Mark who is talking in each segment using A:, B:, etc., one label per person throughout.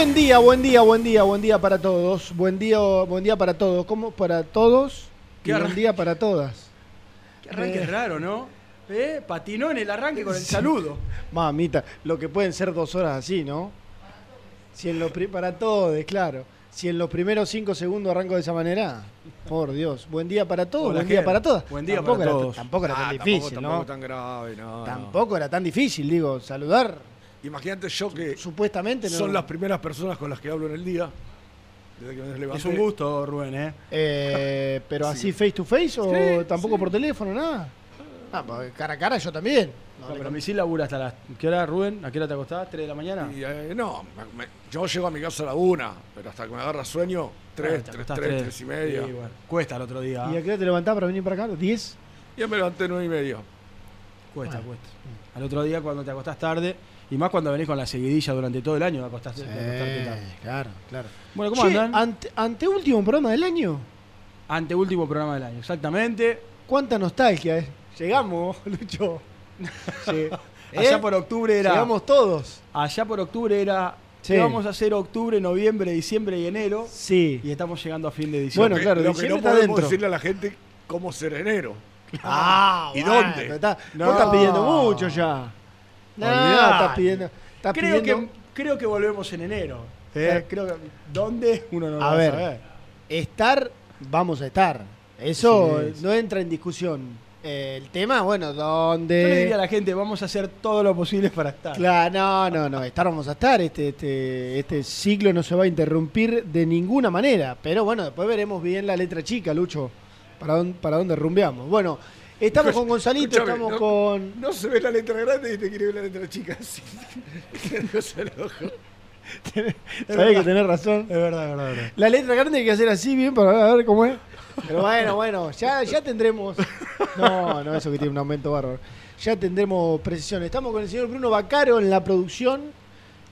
A: Buen día, buen día, buen día, buen día para todos. Buen día, buen día para todos. ¿Cómo para todos?
B: Qué
A: Y buen día para todas.
B: Qué arranque
A: Eh.
B: raro, ¿no? ¿Eh? Patinó en el arranque con el saludo.
A: Mamita, lo que pueden ser dos horas así, ¿no? Si en los pri- para todos, claro. Si en los primeros cinco segundos arranco de esa manera, por Dios. Buen día para todos,
B: Hola,
A: buen día
B: Ger.
A: para todas.
B: Buen día
A: Tampoco
B: para
A: era-
B: todos.
A: Tampoco era tan
C: Ah,
A: difícil,
C: tampoco,
A: ¿no?
C: tampoco tan grave, no, no.
A: Tampoco era tan difícil, digo, saludar.
C: Imagínate yo que
A: Supuestamente no.
C: son las primeras personas con las que hablo en el día. Desde que me levanté.
B: Es un gusto, Rubén, ¿eh?
A: Eh, pero
C: Sí.
A: así face to face o
C: Sí,
A: tampoco
C: sí.
A: por teléfono, nada. Ah, pues cara a cara yo también. No,
B: No,
A: le
B: pero mi sí labura hasta las. ¿Qué hora, Rubén? ¿A qué hora te acostás? ¿3 de la mañana?
C: Y, eh, no, me- me- yo llego a mi casa a la una, pero hasta que me agarra sueño, tres,
B: Ah, te
C: tres,
B: acostás
C: tres,
B: tres.
C: tres y media.
B: Sí, bueno. Cuesta el otro día.
A: ¿Y a qué hora te levantás para venir para acá? ¿10?
C: Ya me levanté nueve y media.
B: Cuesta,
A: Bueno.
B: cuesta. Al otro día cuando te acostás tarde, y más cuando venís con la seguidilla durante todo el año, acostaste, acostarte tarde.
A: claro, claro.
B: Bueno, ¿cómo
A: Che,
B: andan?
A: Ante, ante último programa del año,
B: Ante último programa del año, exactamente.
A: ¿cuánta nostalgia es? Llegamos, Lucho. Sí.
B: Allá
A: ¿Eh?
B: por octubre era.
A: Llegamos todos.
B: Allá por octubre era.
A: Sí.
B: ¿qué vamos a hacer octubre, noviembre, diciembre y enero.
A: Sí.
B: Y estamos llegando a fin de diciembre.
A: Bueno, claro,
C: lo que no podemos
A: dentro.
C: decirle a la gente cómo ser enero.
A: Ah,
C: ¿Y
A: bueno,
C: dónde?
A: está-
B: No.
A: Vos estás pidiendo mucho ya. No,
B: Olvidate.
A: estás pidiendo. estás
B: creo,
A: pidiendo-
B: que, creo que volvemos en enero. ¿eh?
A: Claro.
B: Creo que, ¿Dónde? Uno no lo
A: A
B: va
A: ver.
B: a saber.
A: Estar, vamos a estar. Eso
B: Sí, sí.
A: no entra en discusión. Eh, el tema, bueno,
B: Yo le diría a
A: ¿dónde?
B: la gente, vamos a hacer todo lo posible para estar.
A: Claro, no, no, no, estar vamos a estar. Este, este, este ciclo no se va a interrumpir de ninguna manera. Pero bueno, después veremos bien la letra chica, Lucho. Para dónde, para dónde rumbeamos. Bueno, estamos con Gonzalito, estamos
C: no-
A: con.
C: No se ve la letra grande y te quiere ver la letra chica. Sí.
A: Sabés que tenés razón.
B: Es verdad, es verdad, es verdad.
A: La letra grande hay que hacer así bien para ver cómo es. Pero bueno, bueno, ya, ya tendremos. No, no, eso que tiene un aumento bárbaro. Ya tendremos precisión. Estamos con el señor Bruno Bacaro en la producción,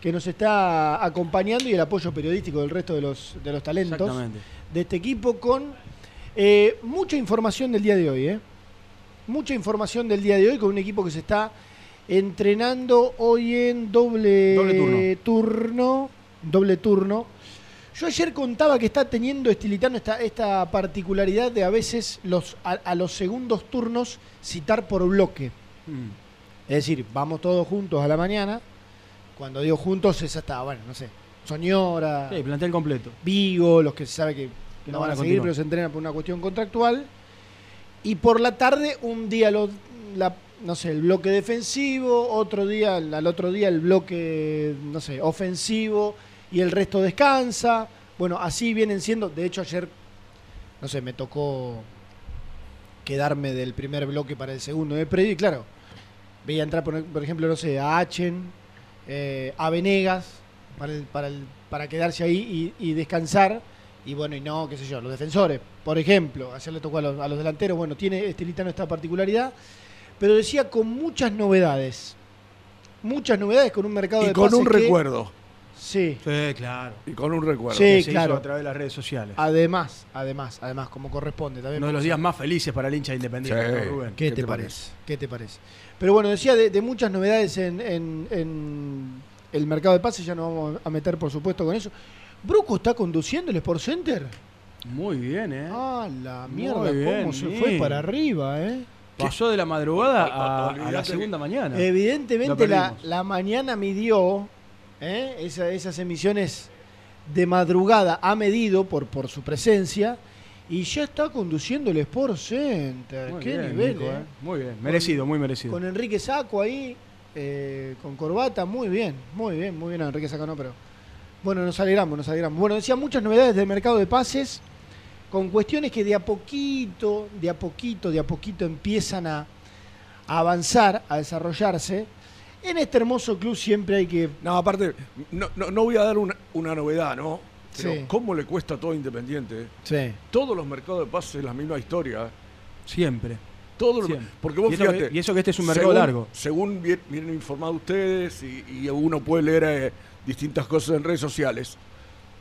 A: que nos está acompañando y el apoyo periodístico del resto de los, de los talentos
B: Exactamente.
A: de este equipo con eh, mucha información del día de hoy. ¿eh? Mucha información del día de hoy con un equipo que se está entrenando hoy en doble,
B: Doble turno.
A: turno. Doble turno. Yo ayer contaba que está teniendo Estilitano esta, esta particularidad de a veces los, a, a los segundos turnos citar por bloque.
B: Mm.
A: Es decir, vamos todos juntos a la mañana. Cuando digo juntos es hasta, bueno, no sé, Soñora,
B: Sí, plantel completo.
A: Vigo, los que se sabe que,
B: Que
A: no
B: no
A: van a
B: a
A: seguir, pero se entrenan por una cuestión contractual. Y por la tarde, un día lo, no sé, el bloque defensivo, otro día, al otro día el bloque, no sé, ofensivo, y el resto descansa. Bueno, así vienen siendo. De hecho, ayer, no sé, me tocó quedarme del primer bloque para el segundo el predio, y claro, veía entrar, por, por ejemplo, no sé, a Achen, eh, a Venegas, para, el- para, el- para quedarse ahí y, y descansar. Y bueno, y no, qué sé yo, los defensores, por ejemplo, ayer le tocó a los, a los delanteros, bueno, tiene Estilitano esta particularidad, pero decía con muchas novedades. Muchas novedades con un mercado
C: Y
A: de
C: con un
A: que-
C: recuerdo.
A: Sí,
B: Sí, claro.
C: Y con un recuerdo.
A: Sí,
B: Que se
A: claro.
B: hizo a través de las redes sociales.
A: además, además, además, como corresponde también.
B: Uno de los días más felices para el hincha independiente,
C: Sí.
B: ¿no, Rubén?
A: ¿Qué,
C: ¿Qué
A: te,
C: te
A: parece? ¿Qué te parece? Pero bueno, decía de, de muchas novedades en, en- en el mercado de pases, ya nos vamos a meter por supuesto con eso. ¿Bruco está conduciendo el Sport Center?
B: Muy bien, ¿eh?
A: Ah, la
B: Muy
A: mierda,
B: bien,
A: cómo se fue para arriba, ¿eh?
B: Pasó de la madrugada a, a la segunda mañana.
A: Evidentemente la, la mañana midió, ¿eh? Esa- esas emisiones de madrugada ha medido por, por su presencia y ya está conduciendo el Sport Center.
B: Muy
A: Qué
B: bien,
A: nivel,
B: Nico,
A: ¿eh?
B: ¿eh? Muy bien, merecido, muy merecido.
A: Con Enrique Saco ahí, eh, con corbata, muy bien, muy bien, muy bien. Enrique Saco no, pero. Bueno, nos alegramos, nos alegramos. Bueno, decía muchas novedades del mercado de pases, con cuestiones que de a poquito, de a poquito, de a poquito empiezan a, a avanzar, a desarrollarse. En este hermoso club siempre hay que.
C: No, aparte, no, no, no voy a dar una, una novedad, ¿no? Pero
A: Sí.
C: ¿cómo le cuesta a todo Independiente?
A: Sí.
C: Todos los mercados de pases es la misma historia.
B: Siempre.
C: Todos los-
B: Siempre.
C: porque vos
B: y, eso
C: fíjate,
B: que, y eso que este es un mercado
C: según-
B: largo.
C: Según vi- vienen informados ustedes y, y uno puede leer eh, distintas cosas en redes sociales,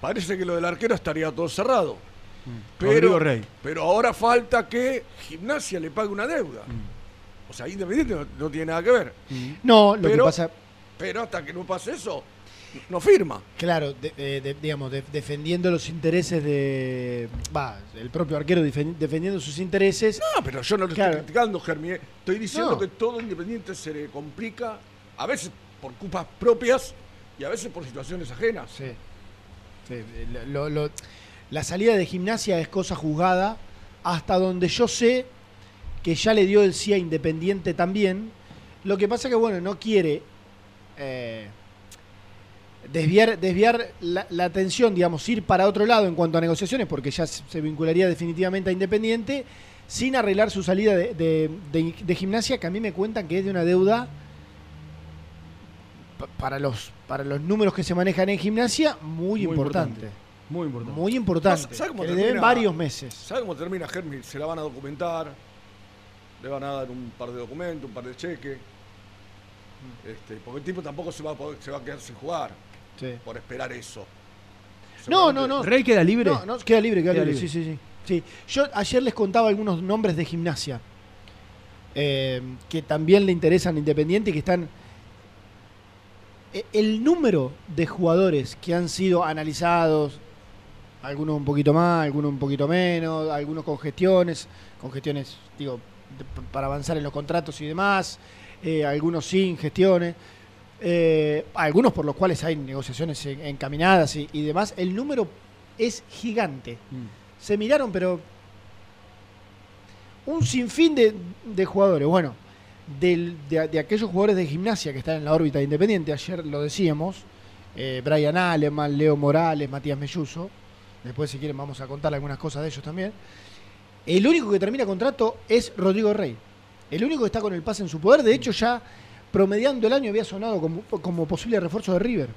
C: parece que lo del arquero estaría todo cerrado.
B: Mm.
C: Pero,
B: Rey.
C: pero ahora falta que Gimnasia le pague una deuda.
B: Mm.
C: O sea, Independiente no, no tiene nada que ver.
A: No, lo que
C: Pero-
A: pasa.
C: Pero hasta que no pase eso, no firma.
A: Claro, de- de- de- digamos, de- defendiendo los intereses de. Va, el propio arquero defen- defendiendo sus intereses.
C: No, pero yo no lo
A: Claro.
C: estoy criticando, Germi. eh. Estoy diciendo
A: No.
C: que todo Independiente se le complica, a veces por culpas propias y a veces por situaciones ajenas.
A: Sí. Sí, lo- lo- la salida de gimnasia es cosa juzgada, hasta donde yo sé que ya le dio el sí a Independiente también. Lo que pasa que, bueno, no quiere eh, desviar, desviar la, la atención, digamos, ir para otro lado en cuanto a negociaciones, porque ya se vincularía definitivamente a Independiente, sin arreglar su salida de, de- de- de gimnasia, que a mí me cuentan que es de una deuda pa- para los, para los números que se manejan en gimnasia, muy,
B: Muy
A: importante.
B: Muy importante.
A: Muy importante.
C: ¿Sabe cómo
A: que le deben varios meses.
C: ¿Sabe cómo termina Germi? Se la van a documentar, le van a dar un par de documentos, un par de cheques. Este, porque el tipo tampoco se va a, poder- se va a quedar sin jugar
A: Sí.
C: por esperar eso.
A: No, no, no.
B: ¿Rey queda libre?
A: No, no, queda libre, queda,
B: Queda
A: libre.
B: libre.
A: Sí, sí, sí, sí. Yo ayer les contaba algunos nombres de gimnasia eh, que también le interesan a Independiente y que están. e- El número de jugadores que han sido analizados, algunos un poquito más, algunos un poquito menos, algunos con gestiones, con gestiones, digo, de- para avanzar en los contratos y demás, eh, algunos sin gestiones. Eh, algunos por los cuales hay negociaciones en- encaminadas y, y demás, el número es gigante.
B: Mm.
A: Se miraron, pero un sinfín de, de jugadores. Bueno, del- de, de aquellos jugadores de gimnasia que están en la órbita de Independiente, ayer lo decíamos, eh, Brian Aleman, Leo Morales, Matías Melluso, después si quieren vamos a contar algunas cosas de ellos también. El único que termina contrato es Rodrigo Rey. El único que está con el pase en su poder, de hecho ya promediando el año había sonado como, como posible refuerzo de River.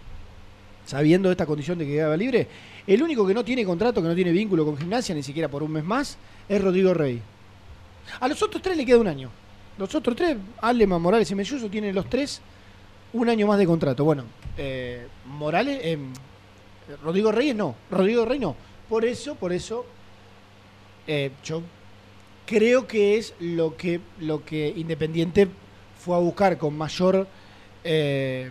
A: Sabiendo esta condición de que quedaba libre, el único que no tiene contrato, que no tiene vínculo con gimnasia, ni siquiera por un mes más, es Rodrigo Rey. A los otros tres le queda un año. Los otros tres, Aleman, Morales y Melluso, tienen los tres un año más de contrato. Bueno, eh, Morales, eh, Rodrigo Reyes no, Rodrigo Rey no. Por eso, por eso, eh, yo creo que es lo que, lo que Independiente fue a buscar con mayor eh,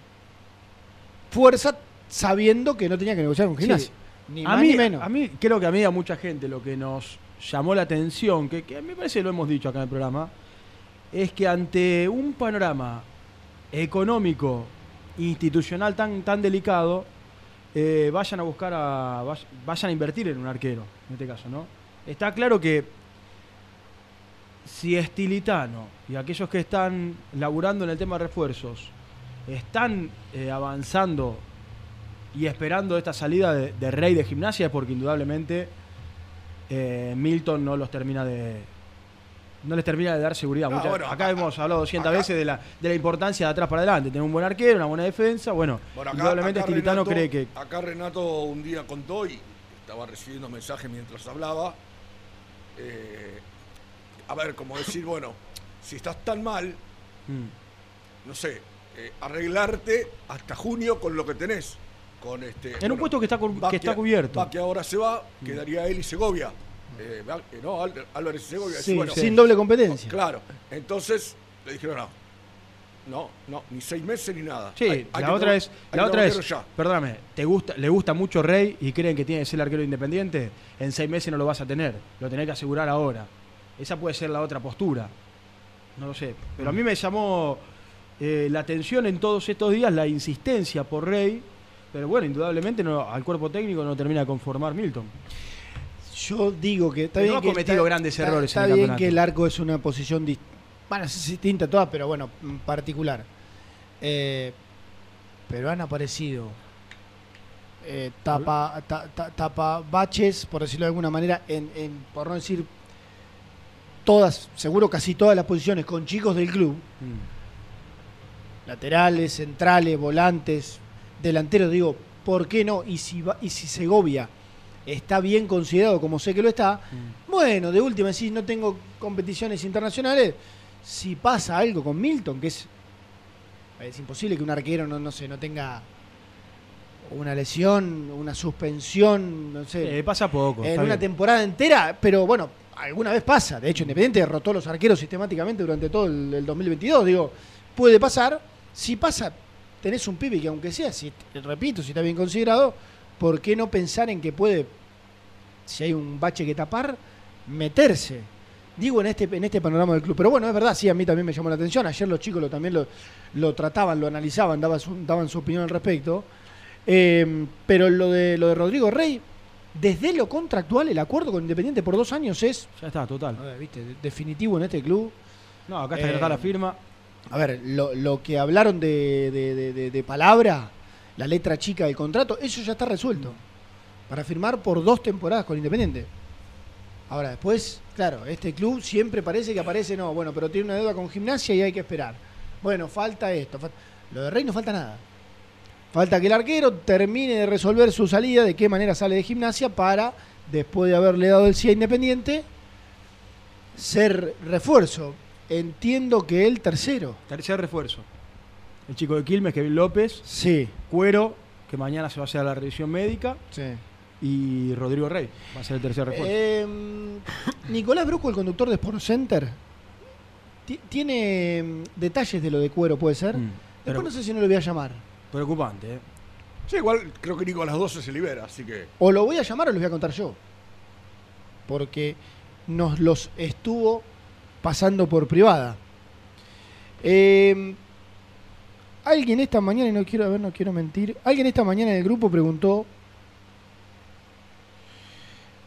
A: fuerza, sabiendo que no tenía que negociar con
B: Sí.
A: Gimnasia. Ni
B: a
A: más
B: mí,
A: ni menos.
B: A mí, creo que a mí, a mucha gente, lo que nos llamó la atención, que, que a mí me parece que lo hemos dicho acá en el programa, es que ante un panorama económico, institucional tan, tan delicado, eh, vayan a buscar a. vay- vayan a invertir en un arquero, en este caso, ¿no? Está claro que si Estilitano y aquellos que están laburando en el tema de refuerzos están eh, avanzando y esperando esta salida de, de Rey de gimnasia es porque indudablemente eh, Milton no los termina de no les termina de dar seguridad.
C: No, bueno,
B: acá
C: acá-
B: hemos hablado 200
C: acá-
B: veces de la, de la importancia de atrás para adelante, tener un buen arquero, una buena defensa. Bueno,
C: Bueno, acá-
B: indudablemente Estilitano cree que
C: Acá Renato un día contó y estaba recibiendo mensajes mientras hablaba. eh, a ver, como decir, bueno, si estás tan mal,
B: mm,
C: no sé, eh, arreglarte hasta junio con lo que tenés. Con este,
B: en un puesto que está, que está cubierto.
C: Baque ahora se va, quedaría él y Segovia. Eh, eh, no, Álvarez y Segovia.
A: Sí,
C: Bueno,
A: sin doble competencia.
C: Claro, entonces le dijeron no. No, no, ni seis meses ni nada.
B: Sí,
C: Hay- hay
B: la otra
C: tra-
B: es, la otra es,
C: ya.
B: perdóname, ¿te gusta, le gusta mucho Rey y creen que tiene que ser el arquero independiente? En seis meses no lo vas a tener, lo tenés que asegurar ahora. Esa puede ser la otra postura. No lo sé. Pero a mí me llamó eh, la atención en todos estos días la insistencia por Rey. Pero bueno, indudablemente no, al cuerpo técnico no termina de conformar Milton.
A: Yo digo que está
B: Pero
A: bien
B: no ha
A: que
B: cometido
A: está-
B: grandes
A: está-
B: errores
A: Está
B: en el
A: bien
B: campeonato.
A: que el arco es una posición dis- bueno, es distinta a todas, pero bueno, en particular. Eh, pero han aparecido eh, tapa, ta- ta- tapa baches, por decirlo de alguna manera, en, en- por no decir todas, seguro casi todas las posiciones con chicos del club, laterales, centrales, volantes, delanteros, digo, ¿por qué no? Y si, va- y si Segovia está bien considerado como sé que lo está, bueno, de última, si no tengo competiciones internacionales, si pasa algo con Milton, que es, es imposible que un arquero no, no sé, no tenga una lesión, una suspensión, no sé,
B: Eh, pasa poco.
A: en una
B: bien.
A: temporada entera, pero bueno, alguna vez pasa. De hecho, Independiente derrotó a los arqueros sistemáticamente durante todo el, el 2022. Digo, puede pasar. Si pasa, tenés un pibe que aunque sea, si, repito, si está bien considerado, ¿por qué no pensar en que puede, si hay un bache que tapar, meterse? Digo en este, en este panorama del club. Pero bueno, es verdad, sí, a mí también me llamó la atención. Ayer los chicos lo, también lo, lo trataban, lo analizaban, daban su, daban su opinión al respecto. Eh, pero lo de, lo de Rodrigo Rey, desde lo contractual, el acuerdo con Independiente por dos años es
B: Ya está, total.
A: a ver, ¿viste? de- definitivo en este club.
B: No, acá está,
A: Eh,
B: está la firma.
A: A ver, lo, lo que hablaron de- de- de palabra, la letra chica del contrato, eso ya está resuelto. Para firmar por dos temporadas con Independiente. Ahora, después, claro, este club siempre parece que aparece, no, bueno, pero tiene una deuda con gimnasia y hay que esperar. Bueno, falta esto. Lo de Rey no falta nada. Falta que el arquero termine de resolver su salida, de qué manera sale de gimnasia, para, después de haberle dado el sí a Independiente, ser refuerzo. Entiendo que el tercero.
B: Tercer refuerzo. El chico de Quilmes, Kevin López.
A: Sí,
B: Cuero, que mañana se va a hacer la revisión médica.
A: sí.
B: Y Rodrigo Rey va a ser el tercer refuerzo.
A: Eh, Nicolás Brusco, el conductor de Sport Center, ti- tiene mm, detalles de lo de cuero, puede ser.
B: Mm,
A: Después no sé si no lo voy a llamar.
B: Preocupante, ¿eh?
C: Sí, igual creo que Nico a las 12 se libera, así que.
A: O lo voy a llamar o les voy a contar yo. Porque nos los estuvo pasando por privada. Eh, alguien esta mañana, y no quiero, a ver, no quiero mentir, alguien esta mañana en el grupo preguntó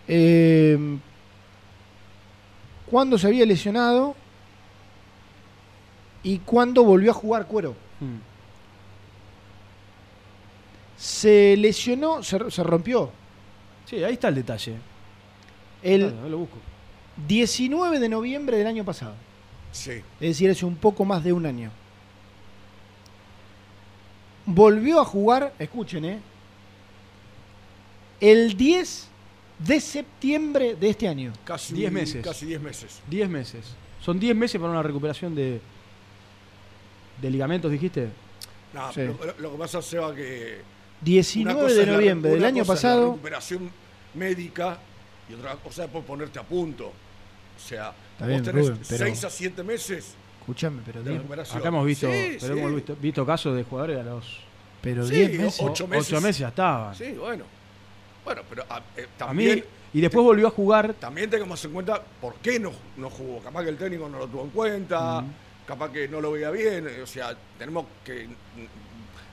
A: eh, cuándo se había lesionado y cuándo volvió a jugar cuero.
B: Mm.
A: Se lesionó, se, se rompió.
B: Sí, ahí está el detalle.
A: El
B: Claro, lo busco.
A: 19 de noviembre del año pasado.
C: Sí.
A: Es decir, hace un poco más de un año. Volvió a jugar, escuchen, ¿eh? El 10 de septiembre de este año.
C: Casi
B: 10 meses.
C: Casi 10 meses.
B: 10 meses. Son 10 meses para una recuperación de, de ligamentos, dijiste.
C: No,
A: Sí.
C: lo, lo que pasa, Seba, que. una
A: 19
C: cosa
A: de
C: es la-
A: noviembre del año
C: es la
A: pasado.
C: recuperación médica y otra cosa es por ponerte a punto. O sea,
A: Está
C: vos
A: bien,
C: tenés
A: Rubén, pero-
C: 6 a 7 meses
A: Escúchame, pero
C: de
A: 10
C: recuperación.
B: Acá hemos visto,
C: Sí,
B: pero
C: sí.
B: hemos visto, visto casos de jugadores a los
A: pero
C: Sí,
A: 10 meses.
C: ocho meses.
B: 8 meses ya estaban.
C: Sí, bueno. Bueno, pero a, eh,
B: A
C: también,
B: mí, y después volvió a jugar.
C: también tengamos en cuenta por qué no, no jugó. Capaz que el técnico no lo tuvo en cuenta, capaz que no lo veía bien. O sea, tenemos que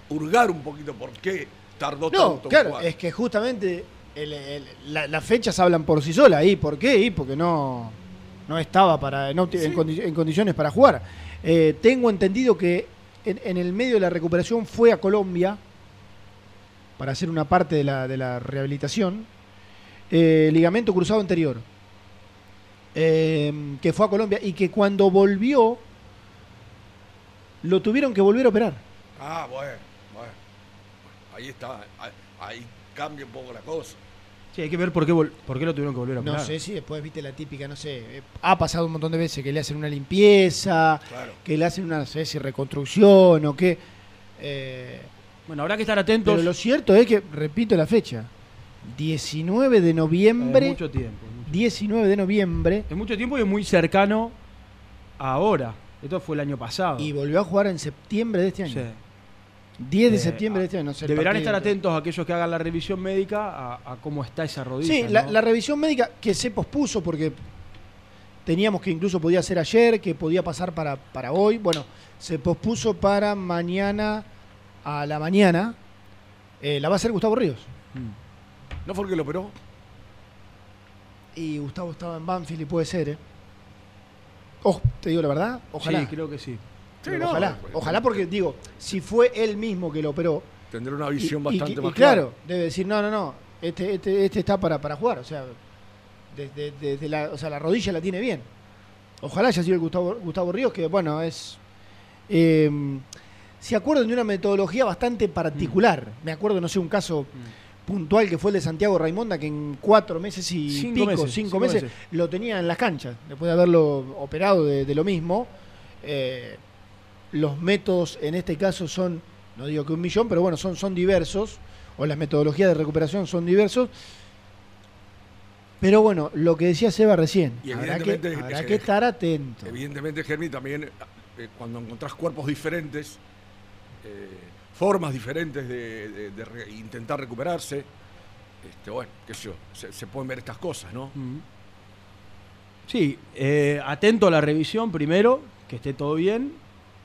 C: hurgar un poquito por qué tardó
A: No,
C: tanto
A: claro,
C: jugar.
A: es que justamente el- el- la- las fechas hablan por sí solas. ¿Y por qué? Y porque no, no estaba para, no en, condi- en condiciones para jugar. Eh, tengo entendido que en, en el medio de la recuperación fue a Colombia para hacer una parte de la, de la rehabilitación. eh, ligamento cruzado anterior. Eh, que fue a Colombia y que cuando volvió lo tuvieron que volver a operar.
C: Ah, bueno, bueno. Ahí está, ahí, ahí cambia un poco la cosa.
B: Sí, hay que ver por qué, por qué lo tuvieron que volver a
A: No
B: operar.
A: sé si después viste la típica, no sé, eh, ha pasado un montón de veces que le hacen una limpieza,
C: Claro.
A: que le hacen una, no sé si reconstrucción o qué. eh,
B: Bueno, habrá que estar atentos.
A: pero lo cierto es que, repito la fecha, 19 de noviembre,
B: Es mucho tiempo. mucho-
A: 19 de noviembre,
B: Es mucho tiempo y es muy cercano a ahora. Esto fue el año pasado.
A: y volvió a jugar en septiembre de este año.
B: Sí.
A: 10 de
B: Eh,
A: septiembre de este año, no sé. el
B: Deberán estar atentos aquellos que hagan la revisión médica a, a cómo está esa rodilla.
A: Sí,
B: ¿no?
A: la, la revisión médica que se pospuso porque teníamos que incluso podía ser ayer, que podía pasar para, para hoy. Bueno, se pospuso para mañana a la mañana. Eh, la va a hacer Gustavo Ríos.
B: Mm.
C: ¿No fue el que lo operó?
A: Y Gustavo estaba en Banfield y puede ser, ¿eh? Ojo, te digo la verdad, ojalá.
B: Sí, creo que sí.
C: Sí, no,
A: ojalá,
C: pues,
A: ojalá porque digo, si fue él mismo que lo operó,
C: Tendrá una visión
A: y-
C: bastante
A: y
C: más
A: claro, debe decir, no, no, no, este, este, este está para, para jugar, o sea, desde, desde la, o sea, la rodilla la tiene bien. Ojalá haya sido el Gustavo, Gustavo Ríos, que bueno, es... eh, se acuerdan de una metodología bastante particular.
B: Mm.
A: Me acuerdo, no sé, un caso puntual que fue el de Santiago Raimonda, que en cuatro meses y
B: Cinco
A: pico,
B: meses,
A: cinco,
B: cinco
A: meses,
B: meses.
A: lo tenía en las canchas, después de haberlo operado de, de lo mismo. Eh, los métodos en este caso son, no digo que un millón, pero bueno, son, son diversos, o las metodologías de recuperación son diversos. Pero bueno, lo que decía Seba recién,
C: Y
A: habrá, que, habrá
C: eh,
A: que estar atento.
C: Evidentemente, Germi, también eh, cuando encontrás cuerpos diferentes, eh, formas diferentes de, intentar recuperarse, este, bueno, qué sé yo, se, pueden ver estas cosas, ¿no?
B: Sí, eh, atento a la revisión primero, que esté todo bien.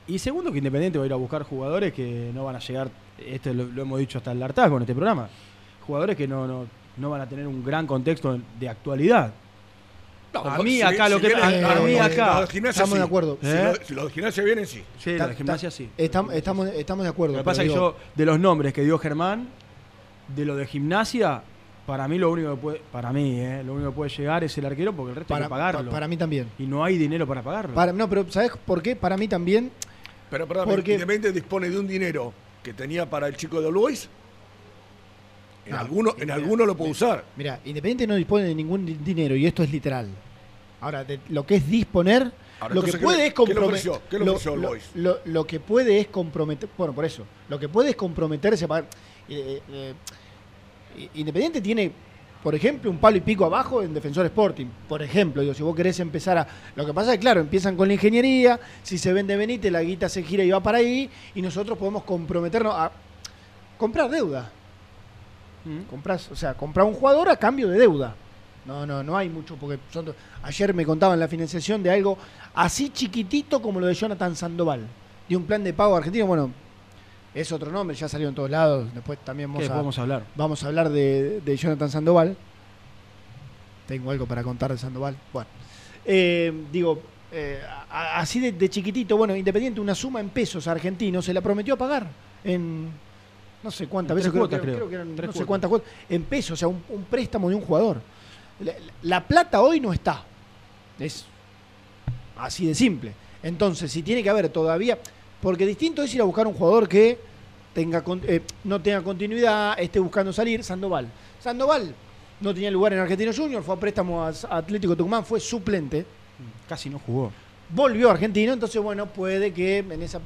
B: Y segundo, que Independiente va a ir a buscar jugadores que no van a llegar, esto lo, lo hemos dicho hasta el hartazgo en este programa, jugadores que no, no, no van a tener un gran contexto de actualidad.
C: No,
B: A
C: si
B: mí acá,
C: si
B: lo que-
C: vienen-
B: a-
A: mí
B: acá,
C: los
A: estamos de acuerdo.
C: Si,
B: ¿Eh?
C: los, si los de gimnasia vienen, sí.
B: Sí, la
A: Ta-
B: gimnasia sí.
A: Estamos, estamos, estamos de acuerdo.
B: Lo que pasa es que yo, de los nombres que dio Germán, de lo de gimnasia, para mí lo único que puede, para mí, eh, lo único que puede llegar es el arquero porque el resto
A: para,
B: hay que pagarlo.
A: pa- para mí también.
B: y no hay dinero para pagarlo.
A: Para- no, pero ¿sabes por qué? Para mí también.
C: Pero perdón,
A: Porque-
C: Independiente dispone de un dinero que tenía para el chico de Luis. En,
A: No,
C: alguno, en
A: mira,
C: alguno lo puede usar.
A: Mira, Independiente no dispone de ningún di- dinero y esto es literal. Ahora, de- lo que es disponer,
C: Ahora,
A: lo que
C: entonces, ¿qué
A: puede es
C: qué le
A: comprometer.
C: ¿Qué
A: lo,
C: ofreció
A: lo- lo- lo que puede es comprometer. Bueno, por eso. Lo que puede es comprometerse para. eh, eh, eh, Independiente tiene, por ejemplo, un palo y pico abajo en Defensor Sporting. Por ejemplo, digo, si vos querés empezar a. Lo que pasa es que, claro, empiezan con la ingeniería. Si se vende Benítez, la guita se gira y va para ahí. Y nosotros podemos comprometernos a comprar deuda.
B: Mm.
A: Comprás, o sea, comprar un jugador a cambio de deuda. No, no, no hay mucho, porque son- ayer me contaban la financiación de algo así chiquitito como lo de Jonathan Sandoval, de un plan de pago argentino. Bueno, es otro nombre, ya salió en todos lados. Después también
B: ¿Qué
A: vamos, a,
B: podemos hablar?
A: vamos a hablar de, de Jonathan Sandoval. Tengo algo para contar de Sandoval. Bueno, eh, digo, eh, a- así de, de chiquitito, bueno, Independiente, una suma en pesos argentinos, se la prometió pagar en no sé cuántas veces, creo,
B: cuotas,
A: creo-
B: creo.
A: creo que eran no sé cuántas cuotas, en pesos, o sea, un, un préstamo de un jugador. La, la plata hoy no está. Es así de simple. Entonces, si tiene que haber todavía, porque distinto es ir a buscar un jugador que tenga eh, no tenga continuidad, esté buscando salir, Sandoval. Sandoval no tenía lugar en Argentino Junior, fue a préstamo a a Atlético Tucumán, fue suplente,
B: Casi no jugó.
A: volvió a Argentino, entonces bueno, puede que en esa,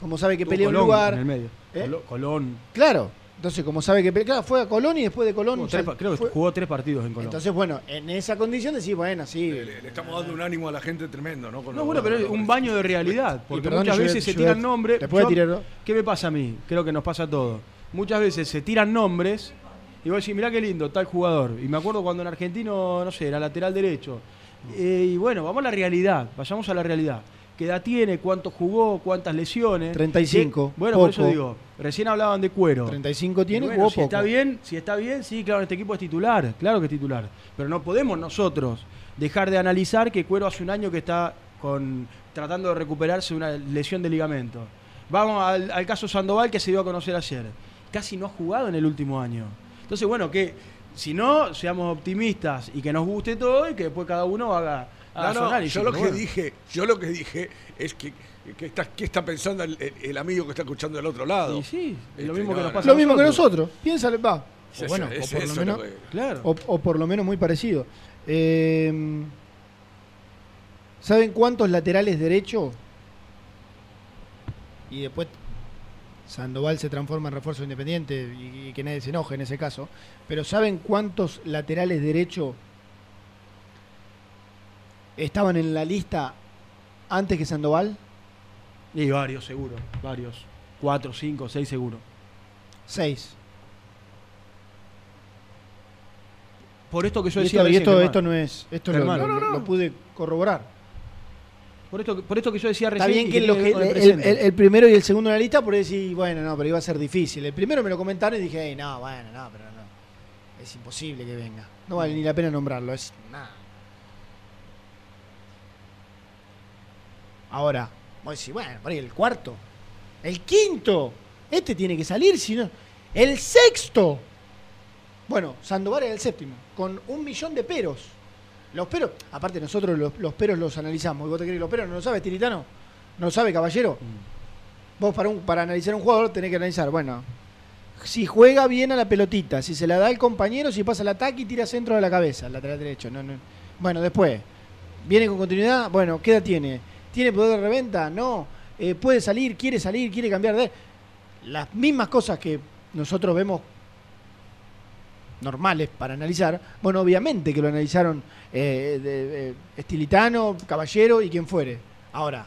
A: como sabe que
B: Tuvo
A: pelea un lugar,
B: En el medio.
A: ¿Eh?
B: Colón.
A: claro, entonces como sabe que pelea, claro, fue a Colón y después de Colón,
B: tres
A: sal-
B: creo que
A: fue-
B: jugó tres partidos en Colón.
A: entonces bueno, en esa condición decís, bueno, sí,
C: Le, le estamos dando un ánimo a la gente tremendo, ¿no? Con
B: no,
C: los-
B: bueno, pero es un baño de realidad. Porque
A: perdón,
B: muchas veces se
A: yo
B: tiran nombres.
A: ¿te puedo
B: Yo-
A: tirar?
B: ¿Qué me pasa a mí? Creo que nos pasa a todos. Muchas veces se tiran nombres Y vos decís, mirá qué lindo, tal jugador. Y me acuerdo cuando en Argentino, no sé, era lateral derecho. Eh, y bueno, vamos a la realidad, vayamos a la realidad. ¿Qué edad tiene? ¿Cuánto jugó? ¿Cuántas lesiones?
A: 35,
B: ¿Qué? Bueno, por eso digo, recién hablaban de cuero.
A: 35 tiene,
B: Y bueno,
A: jugó
B: si
A: poco.
B: está bien, si está bien, sí, claro, este equipo es titular, claro que es titular. Pero no podemos nosotros dejar de analizar que Cuero hace un año que está con tratando de recuperarse de una lesión de ligamento. Vamos al, al caso Sandoval que se dio a conocer ayer. Casi no ha jugado en el último año. Entonces, bueno, que si no, seamos optimistas y que nos guste todo y que después cada uno haga,
C: No, no,
B: análisis,
C: yo lo que
B: bueno.
C: dije, yo lo que dije es que, que está, ¿qué está pensando el, el- el amigo que está escuchando del otro lado?
B: Y sí, lo
C: Este,
B: mismo que nos pasa
A: Lo mismo que
B: nosotros.
A: nosotros. Piénsale, va. O
C: eso,
A: bueno,
C: es
A: o por lo menos.
C: lo que-
B: Claro.
A: O, o por lo menos muy parecido. Eh, ¿Saben cuántos laterales derecho? Y después Sandoval se transforma en refuerzo independiente y, y que nadie se enoje en ese caso. Pero ¿saben cuántos laterales derecho estaban en la lista antes que Sandoval?
B: Y varios, seguro, varios. Cuatro, cinco, seis, seguro.
A: Seis.
B: Por esto que yo
A: Y
B: decía
A: esto, y
B: recién,
A: esto,
B: Germán.
A: esto no es. Esto lo, lo-
B: No, no,
A: lo pude corroborar.
B: Por esto, por esto que yo decía
A: Está
B: recién.
A: bien
B: y
A: que, lo
B: el
A: el,
B: presente.
A: el- el primero y el segundo en la lista, por decir, bueno, no, pero iba a ser difícil. El primero me lo comentaron y dije, "Ey, no, bueno, no, pero no. Es imposible que venga. No vale ni la pena nombrarlo, es nada. Ahora, vos decís, bueno, por ahí el cuarto. El quinto. Este tiene que salir, si no. El sexto. Bueno, Sandoval era el séptimo, con un millón de peros. Los peros, aparte nosotros los, los peros los analizamos. ¿Y vos te crees que los peros no lo sabes, Tiritano? ¿No lo sabe, caballero? Vos para, un, para analizar un jugador tenés que analizar, bueno, si juega bien a la pelotita, si se la da al compañero, si pasa el ataque y tira centro de la cabeza, el lateral derecho. No, no. Bueno, después, viene con continuidad, bueno, ¿qué edad tiene? ¿Tiene poder de reventa? No. Eh, ¿Puede salir? ¿Quiere salir? ¿Quiere cambiar de...? Las mismas cosas que nosotros vemos normales para analizar, bueno, obviamente que lo analizaron eh, de- eh, Estilitano, Caballero y quien fuere. Ahora,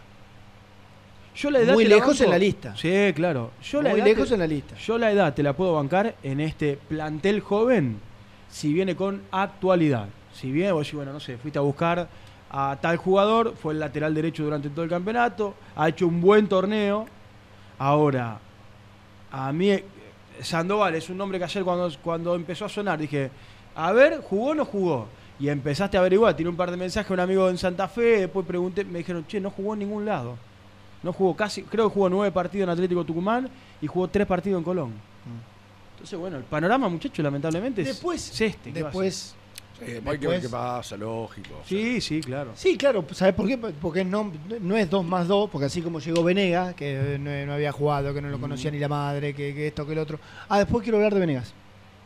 B: Yo la edad
A: muy
B: te la
A: lejos en la lista.
B: Sí, claro. Yo la
A: muy lejos
B: te-
A: en la lista.
B: Yo la edad te la puedo bancar en este plantel joven si viene con actualidad. Si viene, vos bueno, no sé, fuiste a buscar a tal jugador, fue el lateral derecho durante todo el campeonato, ha hecho un buen torneo. Ahora, a mí eh, Sandoval es un nombre que ayer cuando, cuando empezó a sonar dije, a ver, ¿jugó o no jugó? Y empezaste a averiguar, tiene un par de mensajes, un amigo en Santa Fe, después pregunté, me dijeron, che, no jugó en ningún lado. No jugó casi, creo que jugó nueve partidos en Atlético Tucumán y jugó tres partidos en Colón. Entonces, bueno, el panorama, muchachos, lamentablemente es,
A: Después,
B: es este. ¿qué va a
A: después,
C: Sí, hay que ver qué pasa, lógico. o sea.
B: Sí, sí, claro.
A: Sí, claro, ¿sabes por qué? Porque no, no es 2 más 2, porque así como llegó Venega, que no, no había jugado, que no lo conocía ni la madre, que, que esto, que el otro. Ah, después quiero hablar de Venegas.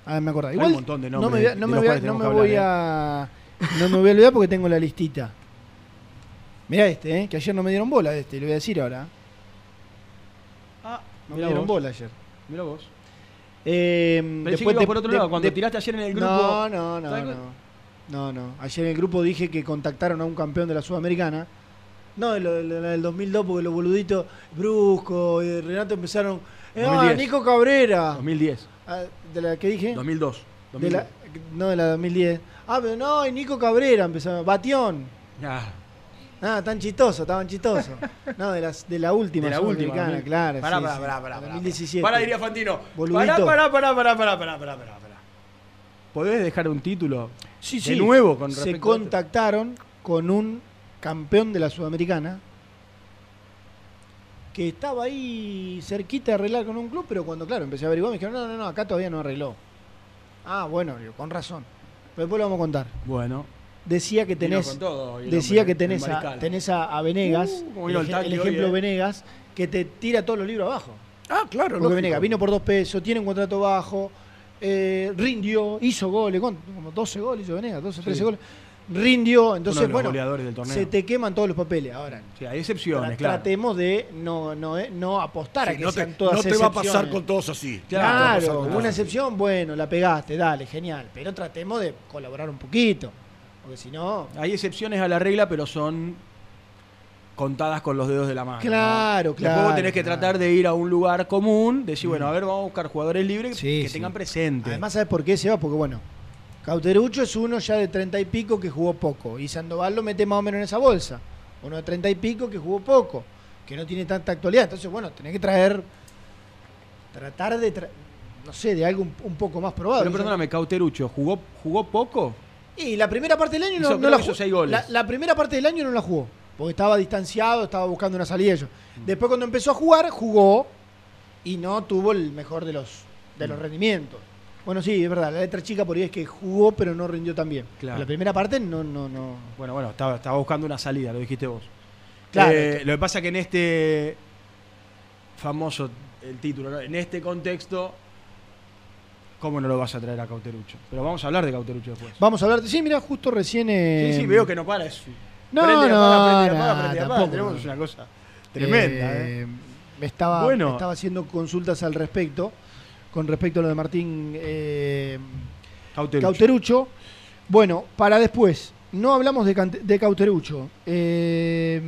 A: Ah, me acordé.
B: Hay un montón de
A: no
B: nombres
A: me voy a,
B: de
A: no me voy no me voy a, no me voy a olvidar porque tengo la listita. Mirá este, eh, que ayer no me dieron bola de este, lo voy a decir ahora.
B: Ah,
A: No me dieron
B: vos.
A: bola ayer.
B: Mirá vos.
A: Eh,
B: Pensé que
A: después de-
B: por otro
A: de-
B: lado, cuando
A: de-
B: tiraste ayer en el grupo.
A: No, no, no,
B: ¿Sabes
A: no. No, no. Ayer en el grupo dije que contactaron a un campeón de la Sudamericana. No, de lo- de lo- del 2002, porque los boluditos Brusco y Renato empezaron. eh, ah,
B: 2010.
A: Nico Cabrera.
B: 2010.
A: Ah, ¿De la que dije?
B: 2002.
A: De
B: 2002.
A: la, no, de la 2010. Ah, pero no, y Nico Cabrera empezó. Batión.
B: Ah,
A: Ah, tan chistoso, tan chistoso. No, de, las, de la última.
B: De la última.
A: Claro,
B: pará,
A: sí,
B: pará,
A: sí,
B: pará, pará,
A: 2017.
B: Pará, diría Fantino.
A: Boludito.
B: Pará, pará, pará, pará, pará, pará, pará, ¿Podés dejar un título de nuevo con
A: Se
B: este?
A: contactaron con un campeón de la Sudamericana que estaba ahí cerquita de arreglar con un club, pero cuando, claro, empecé a averiguar, me dijeron, no, no, no, acá todavía no arregló. Ah, bueno, con razón. Pero después lo vamos a contar.
B: Bueno.
A: Decía que tenés,
B: con todo hoy
A: decía
B: hombre,
A: que tenés a, tenés a, a Venegas,
B: Uh,
A: el,
B: hoy,
A: ejemplo
B: eh.
A: Venegas, que te tira todos los libros abajo.
C: Ah, claro,
A: Porque. Venegas vino por dos pesos, tiene un contrato bajo, eh, rindió, hizo goles, ¿cuánto? como 12 goles hizo Venegas, 12, 13 goles. Rindió, entonces, bueno,
B: del
A: se te queman todos los papeles. Ahora,
B: Sí, hay excepciones,
A: tra-
B: claro.
A: tratemos de no, no, eh, no apostar a que
C: no te,
A: sean todas
C: no te va a pasar con todos así.
B: Claro, te
A: Claro,
B: con
A: una excepción, bueno, la pegaste, dale, genial. Pero tratemos de colaborar un poquito. Porque si no,
B: Hay excepciones a la regla, pero son contadas con los dedos de la mano. ¿no?
A: Claro,
B: Después
A: claro,
B: vos tenés que
A: claro.
B: tratar de ir a un lugar común, decir, bueno, a ver, vamos a buscar jugadores libres
A: Sí,
B: que
A: sí.
B: tengan presente.
A: Además, ¿sabes por qué se va? Porque, bueno, Cauterucho es uno ya de treinta y pico que jugó poco. Y Sandoval lo mete más o menos en esa bolsa. Uno de treinta y pico que jugó poco, que no tiene tanta actualidad. Entonces, bueno, tenés que traer. Tratar de. tra- no sé, de algo un, un poco más probado.
B: Pero perdóname, Cauterucho, ¿jugó, jugó poco?
A: Y la primera parte del año no,
B: Hizo-
A: no
B: creo
A: la jugó.
B: seis goles.
A: La, la primera parte del año no la jugó. Porque estaba distanciado, estaba buscando una salida. y eso.
B: Mm.
A: Después, cuando empezó a jugar, jugó. Y no tuvo el mejor de los, de
B: Mm.
A: los rendimientos. Bueno, sí, es verdad. La letra chica por ahí es que jugó, pero no rindió tan bien.
B: Claro.
A: La primera parte no, no, no.
B: Bueno, bueno, estaba, estaba buscando una salida, lo dijiste vos.
A: Claro.
B: Eh, lo que pasa que en este famoso el título, ¿no? en este contexto, ¿cómo no lo vas a traer a Cauterucho? Pero vamos a hablar de Cauterucho después.
A: Vamos a hablar de. Sí, mira, justo recién. eh,
B: Sí, sí, veo que no para. Es,
A: No,
B: prende
A: no,
B: apaga, prende apaga, prende apaga.
A: tampoco.
B: Tenemos una cosa tremenda. ¿eh?
A: Eh, me estaba,
B: Bueno.
A: estaba haciendo consultas al respecto, con respecto a lo de Martín eh,
B: Cauterucho.
A: Cauterucho. Bueno, para después, no hablamos de, de Cauterucho. Eh,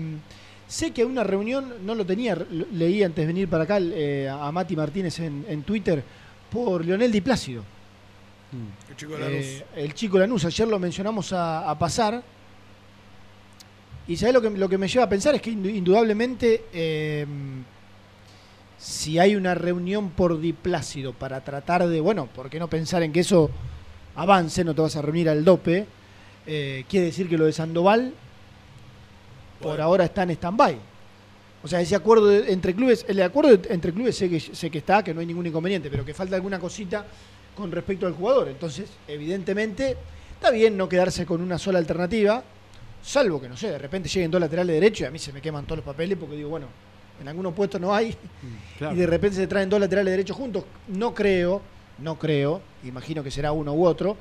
A: sé que una reunión, no lo tenía, leí antes de venir para acá eh, a Mati Martínez en, en Twitter, por Leonel Di Plácido.
B: Mm.
C: El chico de la luz.
A: Eh, el chico Lanús, ayer lo mencionamos a, a pasar. Y ¿sabés lo que, lo que me lleva a pensar? Es que indu- indudablemente, eh, si hay una reunión por diplácido para tratar de, bueno, ¿por qué no pensar en que eso avance? No te vas a reunir al dope. eh, quiere decir que lo de Sandoval por
C: Bueno.
A: ahora está en stand-by. O sea, ese acuerdo de- entre clubes, el acuerdo de- entre clubes sé que, sé que está, que no hay ningún inconveniente, pero que falta alguna cosita con respecto al jugador. Entonces, evidentemente, está bien no quedarse con una sola alternativa, salvo que, no sé, de repente lleguen dos laterales derechos y a mí se me queman todos los papeles porque digo, bueno, en algunos puestos no hay
B: Claro.
A: y de repente se traen dos laterales derechos juntos. No creo, no creo, imagino que será uno u otro,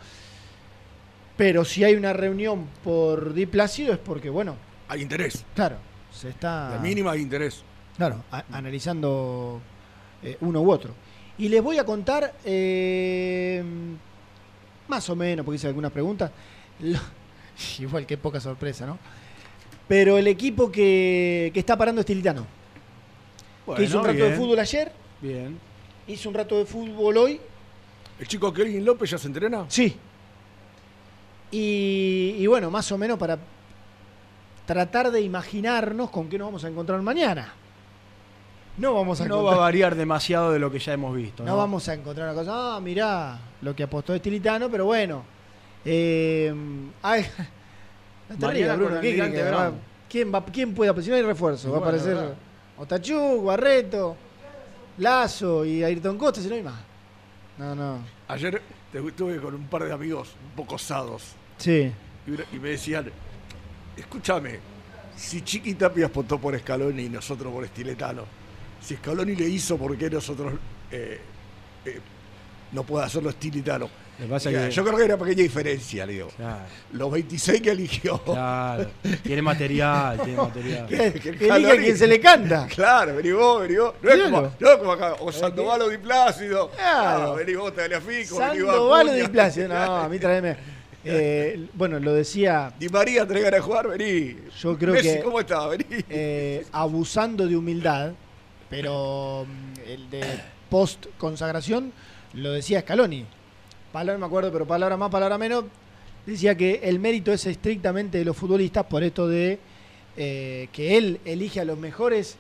A: pero si hay una reunión por Di Plácido es porque, bueno,
C: Hay interés.
A: claro, se está...
C: De mínima hay interés.
A: Claro, a- analizando eh, uno u otro. Y les voy a contar, eh, más o menos, porque hice algunas preguntas, lo- igual que poca sorpresa, ¿no? Pero el equipo que, que está parando es Tilitano, que hizo un rato de fútbol ayer,
B: Bien.
A: hizo un rato de fútbol hoy,
C: ¿El chico Kelvin López ya se entrena?
A: sí. Y, y bueno, más o menos para tratar de imaginarnos con qué nos vamos a encontrar mañana. No vamos a
B: No
A: encontrar-
B: va a variar demasiado de lo que ya hemos visto.
A: No,
B: No,
A: vamos a encontrar una cosa, ah, mirá lo que apostó Estilitano, pero bueno. Eh, ay, no te
B: Mañana
A: rías, Bruno. ¿Quién, va, ¿Quién puede aparecer? Si no hay refuerzo, va a aparecer
B: verdad.
A: Otachú, Barreto, Lazo y Ayrton Costa, si no hay más. No, no.
C: Ayer te- estuve con un par de amigos un poco osados
A: Sí.
C: y, y me decían, escúchame, si Chiqui Tapia apostó por Scaloni y nosotros por Estiletano, si Scaloni le hizo, ¿por qué nosotros eh, eh, no puede hacerlo Estiletano?
B: Que-
C: Yo creo que hay una pequeña diferencia, le digo.
B: Claro,
C: Los 26 que eligió.
B: claro. Tiene material, tiene material.
A: Que,
C: que
A: elija quien se le canta.
C: Claro, vení vos, vení vos. No es como, no es como acá, o Sandoval o Di Plácido.
A: Claro.
C: Ah, vení vos, te Fico, vení vos.
A: Sandoval o. Di Plácido. No, a mí tráeme. Eh, bueno, lo decía
C: Di María, tenés ganas de jugar, vení.
A: Yo creo
C: Messi,
A: que-
C: ¿cómo está? Vení.
A: eh, abusando de humildad, pero mm, el de post consagración lo decía Scaloni. Palabra me acuerdo, pero palabra más, palabra menos. Decía que el mérito es estrictamente de los futbolistas por esto de eh, que él elige a los mejores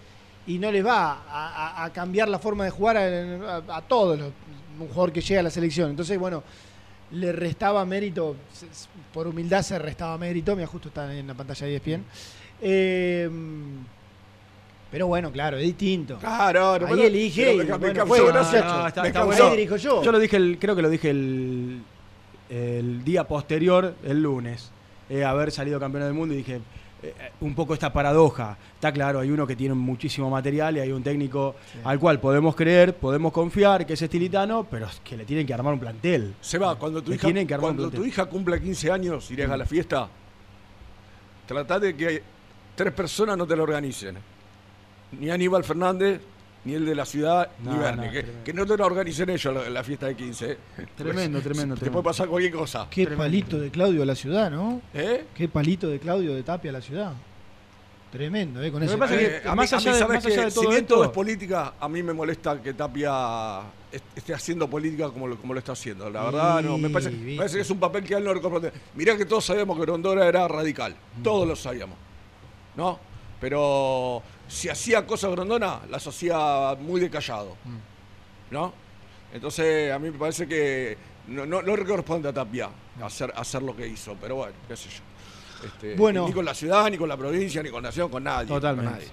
A: y no les va a, a- a cambiar la forma de jugar a, a- a todos los, un jugador que llega a la selección. Entonces, bueno, le restaba mérito, por humildad se restaba mérito, mira, justo está en la pantalla de ESPN. Eh, pero bueno, claro, es distinto.
C: Claro, no,
A: Ahí elige y,
C: me
A: bueno.
B: No, está- está bueno.
A: Ahí dirijo yo.
B: Yo lo dije, el, creo que lo dije el, el día posterior, el lunes, eh, haber salido campeón del mundo y dije, eh, un poco esta paradoja. Está claro, hay uno que tiene muchísimo material y hay un técnico al cual podemos creer, podemos confiar, que es estilitano, pero es que le tienen que armar un plantel.
C: Se va, cuando tu
B: Le
C: hija,
B: tienen que armar un
C: cuando tu hija cumpla 15 años, irás a la fiesta. Tratá de que tres personas no te lo organicen. Ni Aníbal Fernández, ni el de la ciudad,
B: No,
C: ni
B: no,
C: que, no te lo organicen ellos la, la fiesta de 15.
B: Tremendo,
C: Pues,
B: tremendo,
C: Te
B: tremendo.
C: puede pasar cualquier cosa.
A: Qué palito de Claudio a la ciudad, ¿no?
C: ¿Eh?
A: Qué palito de Claudio de Tapia a la ciudad. Tremendo, ¿eh? Con
B: Lo
A: ese.
B: que pasa es que
C: Eh, a mí,
B: más
C: a mí,
B: allá de-
C: ¿sabes
B: más allá de todo
C: si bien
B: esto-
C: todo es política, a mí me molesta que Tapia est- esté haciendo política como lo, como lo está haciendo. La verdad, no, me parece, me parece que es un papel que a él no le corresponde. Mirá que todos sabíamos que Rondora era radical.
B: Mm.
C: Todos lo sabíamos. ¿No? Pero si hacía cosas Grondona, las hacía muy de callado.
B: Mm.
C: ¿No? Entonces, a mí me parece que no, no, corresponde a Tapia hacer, hacer lo que hizo. Pero bueno, qué sé yo. Este,
A: Bueno.
C: Ni con la ciudad, ni con la provincia, ni con Nación, con nadie. con
B: Totalmente.
C: nadie.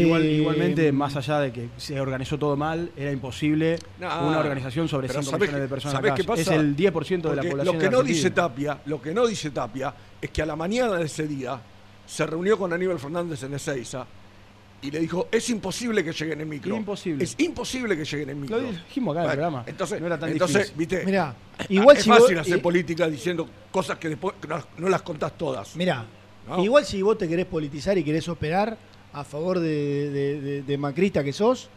B: Igual-
A: Eh,
B: igualmente, más allá de que se organizó todo mal, era imposible una organización sobre
C: pero
B: 5
C: ¿sabés
B: millones de personas.
C: sabés qué pasa?
B: Es el 10% de la
C: Porque
B: población.
C: Lo que no
B: Argentina.
C: dice Tapia, lo que no dice Tapia es que a la mañana de ese día se reunió con Aníbal Fernández en Ezeiza y le dijo, es imposible que lleguen en micro.
B: Imposible.
C: Es imposible que lleguen en micro.
B: Lo dijimos acá en el programa.
C: Entonces,
B: no era tan
C: entonces
B: difícil.
C: viste,
A: Mirá, igual
C: es
A: si vos-
C: fácil hacer
A: eh,
C: política diciendo cosas que después no, no las contás todas.
A: Mirá,
C: ¿no?
A: igual si vos te querés politizar y querés operar a favor de, de- de- de macrista que sos,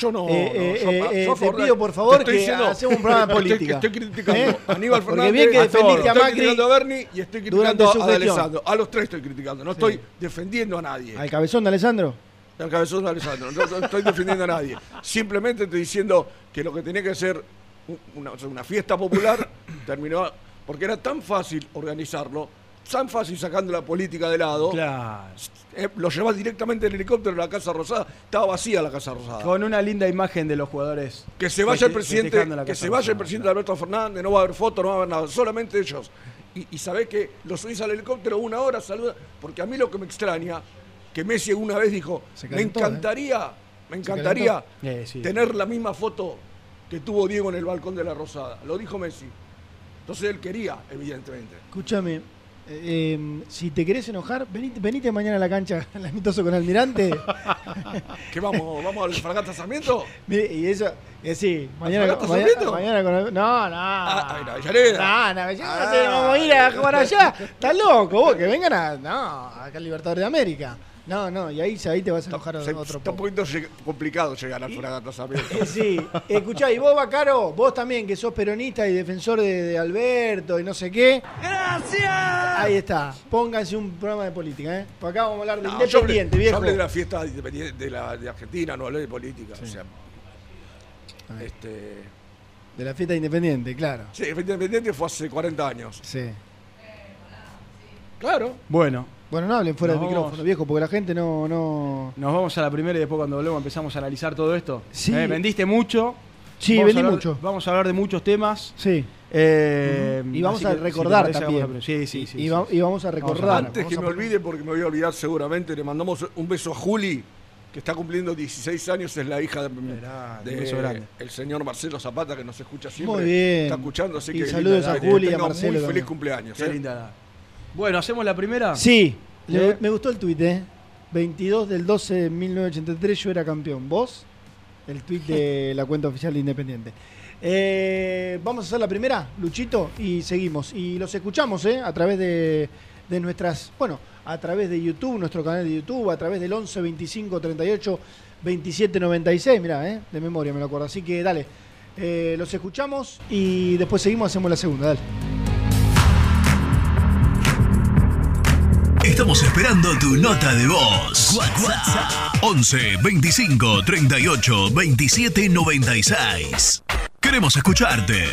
C: Yo no,
A: Eh,
C: no,
A: eh,
C: yo-
A: eh,
C: yo a
A: eh, te pido por favor que
C: diciendo-
A: hacemos un programa de
C: estoy-
A: política.
C: Estoy, criticando
A: ¿Eh?
C: a Aníbal
A: Porque
C: Fernández,
A: bien que
C: a
A: defendiste a
C: estoy
A: Macri
C: criticando a Bernie y estoy criticando a. Alessandro. A los tres estoy criticando, no estoy defendiendo a nadie.
A: al cabezón de Alessandro.
C: Al cabezón de Alessandro, no, no estoy defendiendo a nadie. Simplemente estoy diciendo que lo que tenía que ser un- una, fiesta popular terminó porque era tan fácil organizarlo, tan fácil sacando la política de lado.
B: Claro.
C: eh, lo llevas directamente en helicóptero a la Casa Rosada. Estaba vacía la Casa Rosada.
B: Con una linda imagen de los jugadores.
C: Que se vaya el presidente, que se vaya el presidente Alberto Fernández, no va a haber fotos, no va a haber nada, solamente ellos. Y, y sabés que lo subís al helicóptero una hora, saluda, porque a mí lo que me extraña, que Messi una vez dijo, me
A: calentó,
C: encantaría, me encantaría.
B: Eh,
C: tener la misma foto que tuvo Diego en el balcón de la Rosada. Lo dijo Messi. Entonces él quería, evidentemente.
A: Escúchame, eh, eh, si te querés enojar, venite, venite mañana a la cancha, al amistoso con Almirante.
C: ¿Qué vamos? ¿Vamos al Fragata Sarmiento?
A: Mire, y eso, eh, sí, mañana,
C: ¿Fragata
A: mañana,
C: Sarmiento?
A: mañana con Al- No, no.
C: Ah, en Avellaneda.
A: No, no, Avellaneda,
C: Ah.
A: vamos a ir a jugar allá. Estás loco, vos, que vengan a. No, acá al Libertadores de América. No, no, y ahí, ahí te vas a enojar
C: Se-
A: otro
C: está un poquito complicado llegar al Fragata Sarmiento.
A: Eh, Sí, escuchá, y vos, Bacaro, vos también, que sos peronista y defensor de, de Alberto y no sé qué. ¡Gracias! Ahí está, pónganse un programa de política, ¿eh? Por acá vamos a hablar de
C: No, yo hablé-
A: independiente,
C: yo
A: viejo.
C: hablé de la fiesta independiente de, la, de Argentina, no hablé de política. O sea, este,
A: De la fiesta independiente, claro.
C: sí, independiente fue hace 40 años.
A: Sí.
C: Claro.
B: Bueno,
A: Bueno, no hablen fuera
B: Nos
A: del
B: vamos.
A: micrófono, viejo, porque la gente no. no...
B: nos vamos a la primera y después cuando volvemos empezamos a analizar todo esto.
A: Sí.
B: Eh, vendiste mucho.
A: Sí,
B: Vamos
A: vendí
B: hablar-
A: mucho.
B: Vamos a hablar de muchos temas.
A: Sí.
B: Eh,
A: Y vamos a
B: si
A: recordar también.
B: vamos a- Sí, sí, sí.
A: y,
B: sí.
A: va- y vamos a
B: Vamos a
A: recordar.
C: Antes que
A: a
C: me olvide, porque me voy a olvidar seguramente, le mandamos un beso a Juli, que está cumpliendo 16 años, es la hija de, de-
B: grande.
C: el señor Marcelo Zapata, que nos escucha siempre.
A: Muy bien.
C: Está escuchando, así
A: Y
C: que
A: saludos
C: linda,
A: a Juli y a Marcelo
C: Muy
A: también.
C: feliz cumpleaños.
B: Qué
C: ¿eh?
B: linda edad. Bueno, ¿hacemos la primera?
A: Sí, le-
B: ¿Sí?
A: me gustó el tuit, ¿eh? 22 del 12 de 1983 yo era campeón. ¿Vos? El tuit de la cuenta oficial de Independiente. Eh, vamos a hacer la primera, Luchito, y seguimos. Y los escuchamos, ¿eh? A través de, de nuestras, bueno, a través de YouTube, nuestro canal de YouTube, a través del 11 25 38 27 96. Mirá, ¿eh? De memoria me lo acuerdo. Así que dale. Eh, los escuchamos y después seguimos, hacemos la segunda. Dale.
D: Estamos esperando tu nota de voz. WhatsApp 11 25 38 27 96. Queremos escucharte.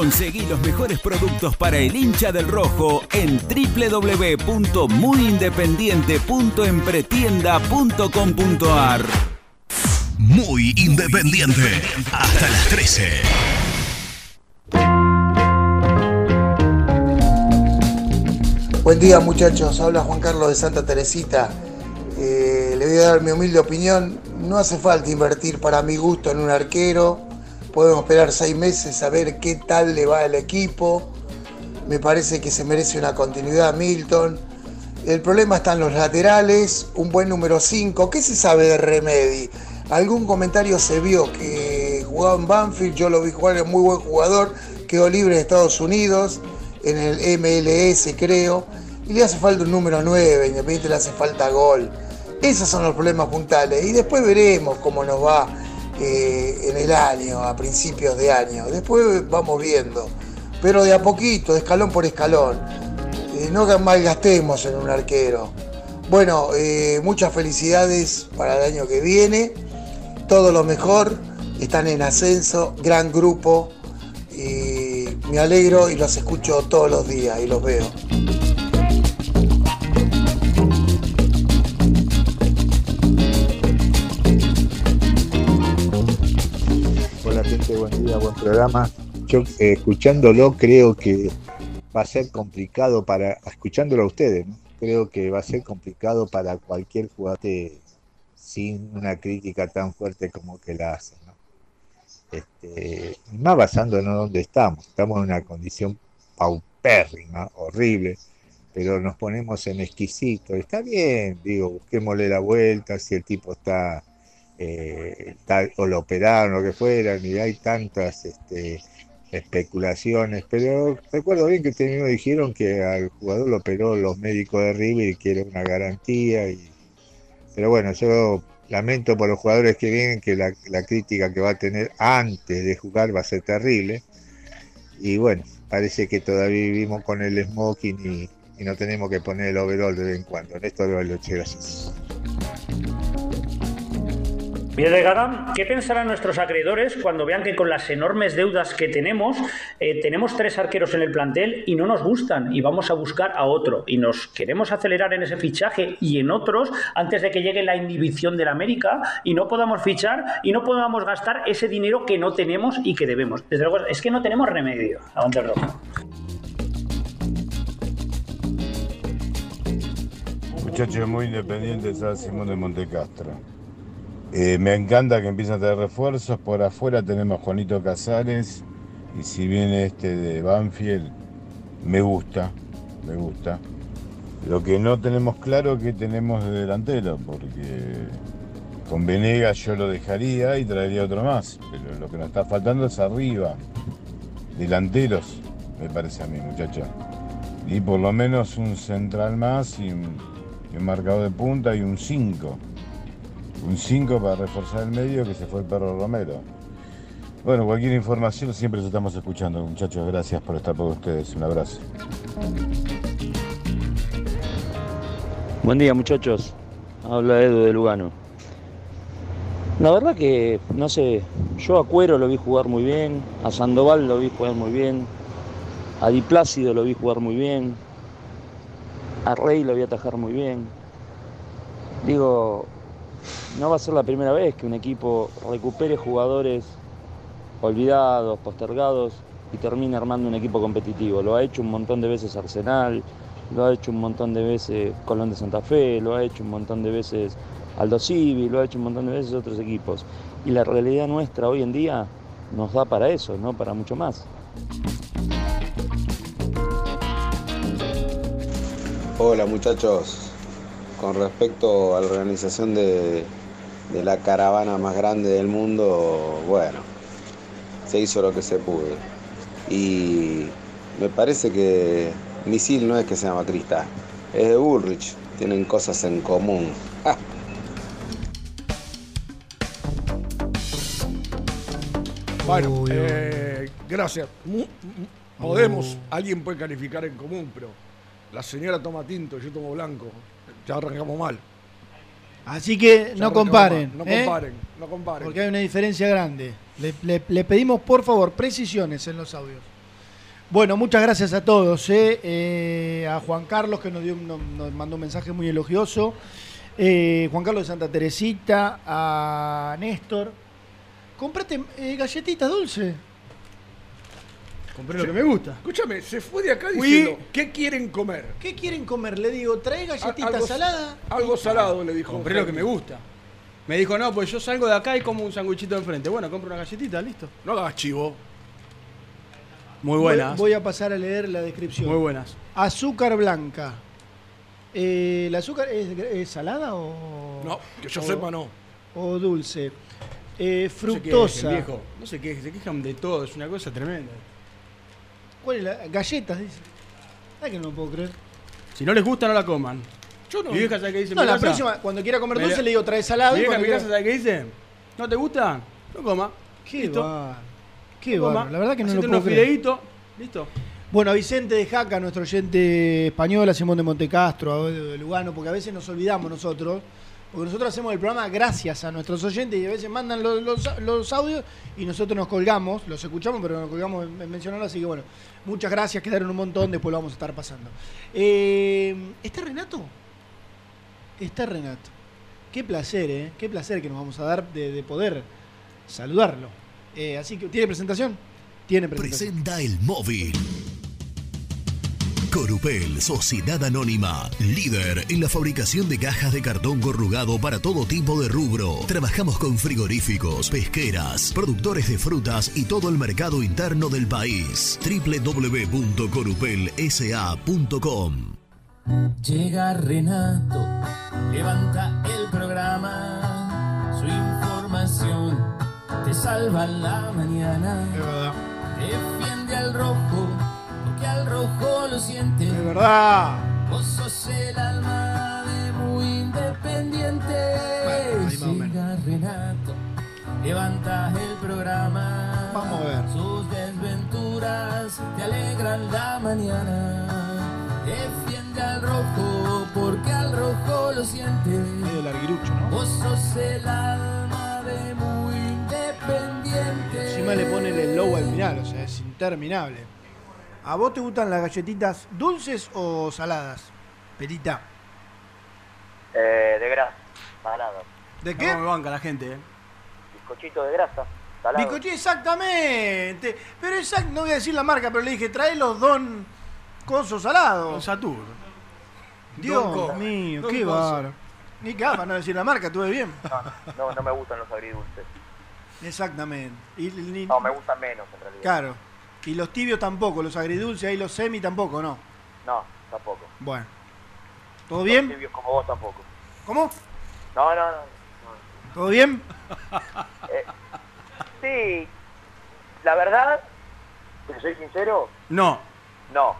E: Conseguí los mejores productos para el hincha del rojo en www.muyindependiente.empretienda.com.ar.
D: Muy independiente. Hasta las 13.
F: Buen día muchachos, habla Juan Carlos de Santa Teresita. Eh, le voy a dar mi humilde opinión. No hace falta invertir para mi gusto en un arquero. Podemos esperar seis meses a ver qué tal le va al equipo. Me parece que se merece una continuidad Milton. El problema está en los laterales, un buen número 5. ¿Qué se sabe de Remedy? Algún comentario se vio que jugaba en Banfield, yo lo vi jugar, es muy buen jugador, quedó libre en Estados Unidos, en el MLS creo, y le hace falta un número 9, Independiente le hace falta gol. Esos son los problemas puntales, y después veremos cómo nos va en el año, a principios de año. Después vamos viendo, pero de a poquito, de escalón por escalón. Eh, no malgastemos en un arquero. Bueno, eh, muchas felicidades para el año que viene. Todo lo mejor. Están en ascenso, gran grupo. Y me alegro y los escucho todos los días y los veo.
G: Buen día, buen programa. Yo eh, escuchándolo creo que va a ser complicado para, escuchándolo a ustedes, creo que va a ser complicado para cualquier jugador sin una crítica tan fuerte como que la hace. ¿no? Este, más basándonos en donde estamos. Estamos en una condición paupérrima, horrible, pero nos ponemos en exquisito. Está bien, digo, busquémosle la vuelta, si el tipo está, eh, está o lo operaron, lo que fuera, y hay tantas este, especulaciones, pero recuerdo bien que mismo dijeron que al jugador lo operó los médicos de River y que era una garantía. Y... Pero bueno, yo lamento por los jugadores que vienen que la, crítica que va a tener antes de jugar va a ser terrible. Y bueno, parece que todavía vivimos con el smoking y, no tenemos que poner el overall de vez en cuando. En esto de.
H: Garán, ¿qué pensarán nuestros acreedores cuando vean que con las enormes deudas que tenemos, eh, tenemos tres arqueros en el plantel y no nos gustan y vamos a buscar a otro y nos queremos acelerar en ese fichaje y en otros antes de que llegue la inhibición del América y no podamos fichar y no podamos gastar ese dinero que no tenemos y que debemos? Desde luego, es que no tenemos remedio. Aguante el rojo.
I: Muchacho muy independiente, San Simón de Montecastro. Eh, me encanta que empiecen a tener refuerzos. Por afuera tenemos Juanito Casares. Y si viene este de Banfield, me gusta, me gusta. Lo que no tenemos claro es que tenemos de delantero, porque con Venegas yo lo dejaría y traería otro más. Pero lo que nos está faltando es arriba. Delanteros, me parece a mí, muchacha. Y por lo menos un central más y un, y marcador de punta y un 5. Un 5 para reforzar el medio que se fue el perro Romero. Bueno, cualquier información siempre estamos escuchando, muchachos. Gracias por estar con ustedes. Un abrazo.
J: Buen día muchachos, habla Edu de Lugano. La verdad que, no sé, yo a Cuero lo vi jugar muy bien, a Sandoval lo vi jugar muy bien, a Di Plácido lo vi jugar muy bien, a Rey lo vi atajar muy bien. Digo, no va a ser la primera vez que un equipo recupere jugadores olvidados, postergados y termine armando un equipo competitivo. Lo ha hecho un montón de veces Arsenal, lo ha hecho un montón de veces Colón de Santa Fe, lo ha hecho un montón de veces Aldo Civi, lo ha hecho un montón de veces otros equipos. Y la realidad nuestra hoy en día nos da para eso, no para mucho más.
K: Hola muchachos, con respecto a la organización de, de la caravana más grande del mundo, bueno, se hizo lo que se pudo. Y me parece que Misil no es que se llama Crista, es de Bullrich, tienen cosas en común. ¡Ja!
C: Bueno, eh, gracias. Podemos, alguien puede calificar en común, pero la señora toma tinto, yo tomo blanco. Ya arrancamos mal.
A: Así que
C: Ya
A: no comparen. ¿eh?
C: comparen, no comparen.
A: Porque hay una diferencia grande. Le, le- le pedimos, por favor, precisiones en los audios. Bueno, muchas gracias a todos. ¿eh? Eh, a Juan Carlos, que nos, dio, nos, nos mandó un mensaje muy elogioso. Juan Carlos de Santa Teresita. A Néstor. Comprate galletitas dulces.
B: Compré lo que me gusta.
C: Escúchame, se fue de acá diciendo, ¿qué quieren comer?
A: ¿Qué quieren comer? Le digo, trae galletitas
C: algo-
A: saladas.
C: Algo salado, le dijo.
B: Compré lo que me gusta. Me dijo, no, pues yo salgo de acá y como un sanguichito de enfrente. Bueno, compro una galletita, listo.
C: No hagas chivo.
B: Muy buenas.
A: Voy, a pasar a leer la descripción.
B: Muy buenas.
A: Azúcar blanca. Eh, ¿El azúcar es, es salada o.?
C: No, que yo
A: o-
C: sepa, no.
A: O dulce. Eh,
B: No se
A: fructosa.
B: quejen, viejo. No sé qué, se quejan de todo, es una cosa tremenda.
A: ¿Cuál es la? Galletas, dice. Ay, que no lo puedo creer.
B: Si no les gusta, no la coman.
C: Yo no.
B: Mi vieja sabe qué dice.
A: No,
B: mi
A: la
B: casa?
A: próxima, cuando quiera comer
B: Me
A: dulce, le digo trae salado.
B: Mi
A: y
B: vieja,
A: cuando
B: mi
A: quiera-
B: casa sabe qué dice. ¿No te gusta? No coma.
A: Qué
B: Listo.
A: bárbaro. Qué
B: No coma.
A: bárbaro. La verdad que no lo
B: Hacete
A: puedo
B: unos
A: creer.
B: fideitos. Listo.
A: Bueno, a Vicente de Jaca, nuestro oyente español, a Simón de Montecastro, a Edu de Lugano, porque a veces nos olvidamos nosotros, porque nosotros hacemos el programa gracias a nuestros oyentes y a veces mandan los, los- audios y nosotros nos colgamos, los escuchamos, pero nos colgamos en, en mencionarlo, así que bueno, muchas gracias, quedaron un montón, después lo vamos a estar pasando. Eh, ¿Está Renato? Está Renato. Qué placer, ¿eh? Qué placer que nos vamos a dar de, de poder saludarlo. Eh, así que, ¿tiene presentación? Tiene presentación.
D: Presenta el móvil. Corupel, Sociedad Anónima, líder en la fabricación de cajas de cartón corrugado para todo tipo de rubro. Trabajamos con frigoríficos, pesqueras, productores de frutas y todo el mercado interno del país. www.corupelsa.com
L: Llega Renato, levanta el programa, su información te salva la mañana. Defiende al rojo, porque al rojo lo siente.
A: Es verdad.
L: Vos sos el alma de muy independiente. Llega Renato, levanta el programa.
A: Vamos a ver.
L: Sus desventuras te alegran la mañana. Defiende al rojo, porque al rojo lo siente.
A: Medio larguirucho, ¿no?
L: Vos sos el alma de muy independiente.
A: Encima le ponen el logo al final, o sea, es interminable. ¿A vos te gustan las galletitas dulces o saladas? Perita.
M: Eh, de grasa, salado.
A: ¿De
B: qué? me banca la gente, eh.
M: Bizcochito de grasa, salado.
A: Bizcochi, exactamente. Pero exact, no voy a decir la marca, pero le dije, trae los don cosos salados.
B: Don Satur.
A: Dios
M: Don
A: mío,
M: Don
A: qué
M: Coso.
A: bárbaro. Ni que para no decir la marca, tuve bien.
M: No, no me gustan los agridulces.
A: Exactamente. Y, ni-
M: No, me gustan menos en realidad.
A: Claro. Y los tibios tampoco, los agridulces, ahí los semi tampoco, ¿no?
M: No, tampoco.
A: Bueno. ¿Todo bien?
M: Los tibios como vos tampoco.
A: ¿Cómo?
M: No, no, no.
A: ¿Todo bien?
M: Eh, sí, la verdad, te soy sincero,
B: No.
M: no.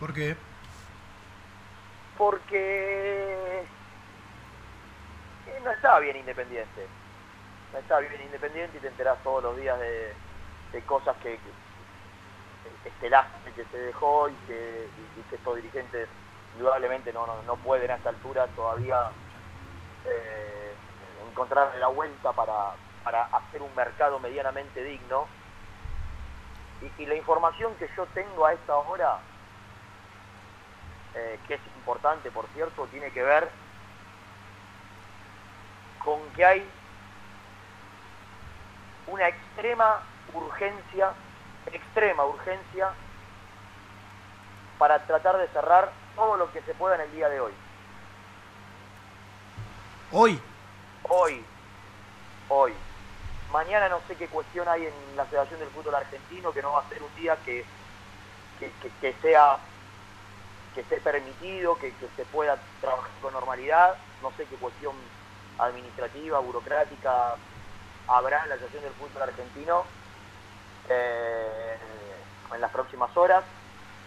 A: ¿Por qué?
M: Porque eh, no está bien Independiente. No está bien Independiente y te enterás todos los días de, de cosas que, que este lastre que se dejó y que, estos dirigentes indudablemente no, no, no pueden a esta altura todavía eh, encontrar la vuelta para, para hacer un mercado medianamente digno. Y, y la información que yo tengo a esta hora, eh, que es importante por cierto, tiene que ver con que hay una extrema urgencia, extrema urgencia para tratar de cerrar todo lo que se pueda en el día de hoy.
A: Hoy.
M: Hoy, hoy. Mañana no sé qué cuestión hay en la Federación del Fútbol Argentino, que no va a ser un día que, que, que- que sea que esté permitido, que, que se pueda trabajar con normalidad. No sé qué cuestión administrativa, burocrática habrá en la Asociación del Fútbol Argentino eh, en las próximas horas,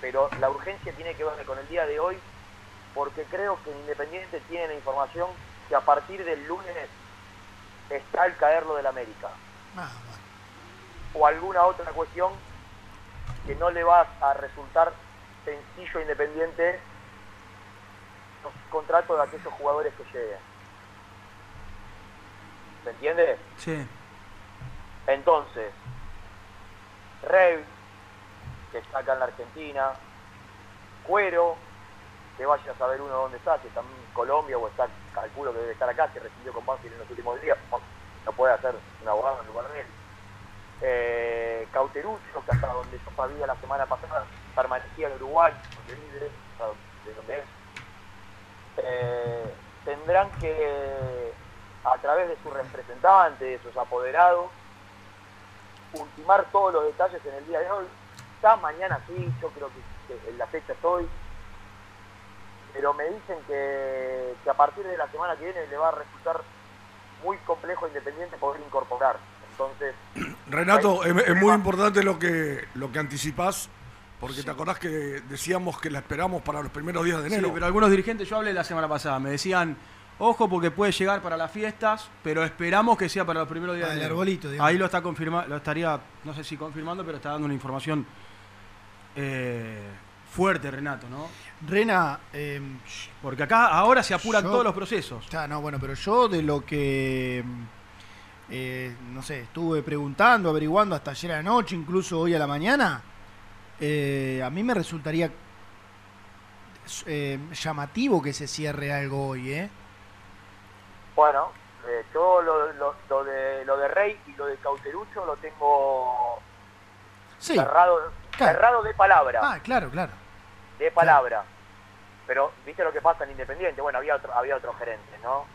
M: pero la urgencia tiene que ver con el día de hoy, porque creo que Independiente tiene la información que a partir del lunes está el caerlo del América. O alguna otra cuestión que no le va a resultar sencillo Independiente los contratos de aquellos jugadores que lleguen. ¿Se entiende?
B: Sí.
M: Entonces, Rey, que está acá en la Argentina, Cuero, que vaya a saber uno dónde está, si está en Colombia o está, calculo que debe estar acá, que recibió con Banfield en los últimos días, no puede hacer un abogado en lugar de él. Eh, Cauterucho, que hasta donde yo sabía la semana pasada, permanecía en Uruguay, donde vive, de donde es. Eh, tendrán que, a través de sus representantes, de sus apoderados, ultimar todos los detalles en el día de hoy. Ya mañana sí, yo creo que, que en la fecha es hoy. Pero me dicen que, que a partir de la semana que viene le va a resultar muy complejo Independiente poder incorporar. Entonces,
C: Renato, es, es muy importante lo que, lo que anticipás, porque te acordás que decíamos que la esperamos para los primeros días de
B: Sí,
C: enero.
B: pero algunos dirigentes, yo hablé la semana pasada, me decían, ojo porque puede llegar para las fiestas, pero esperamos que sea para los primeros días
A: Para
B: de
A: el arbolito, digamos.
B: Ahí lo está confirmando, lo estaría, no sé si confirmando, pero está dando una información eh, fuerte, Renato, ¿no?
A: Rena, eh,
B: Porque acá ahora se apuran
A: Yo-
B: todos los procesos.
A: Ya, no, bueno, pero yo de lo que, eh, no sé, estuve preguntando, averiguando hasta ayer a la noche, incluso hoy a la mañana, eh, a mí me resultaría eh, llamativo que se cierre algo hoy, ¿eh?
M: Bueno, eh, yo lo, lo- lo de, lo de Rey y lo de Cauterucho lo tengo
A: Sí.
M: cerrado,
A: Claro.
M: cerrado de palabra.
A: Ah, claro, claro.
M: de palabra. Pero, ¿viste lo que pasa en Independiente? Bueno, había otro, había otros gerentes, ¿no?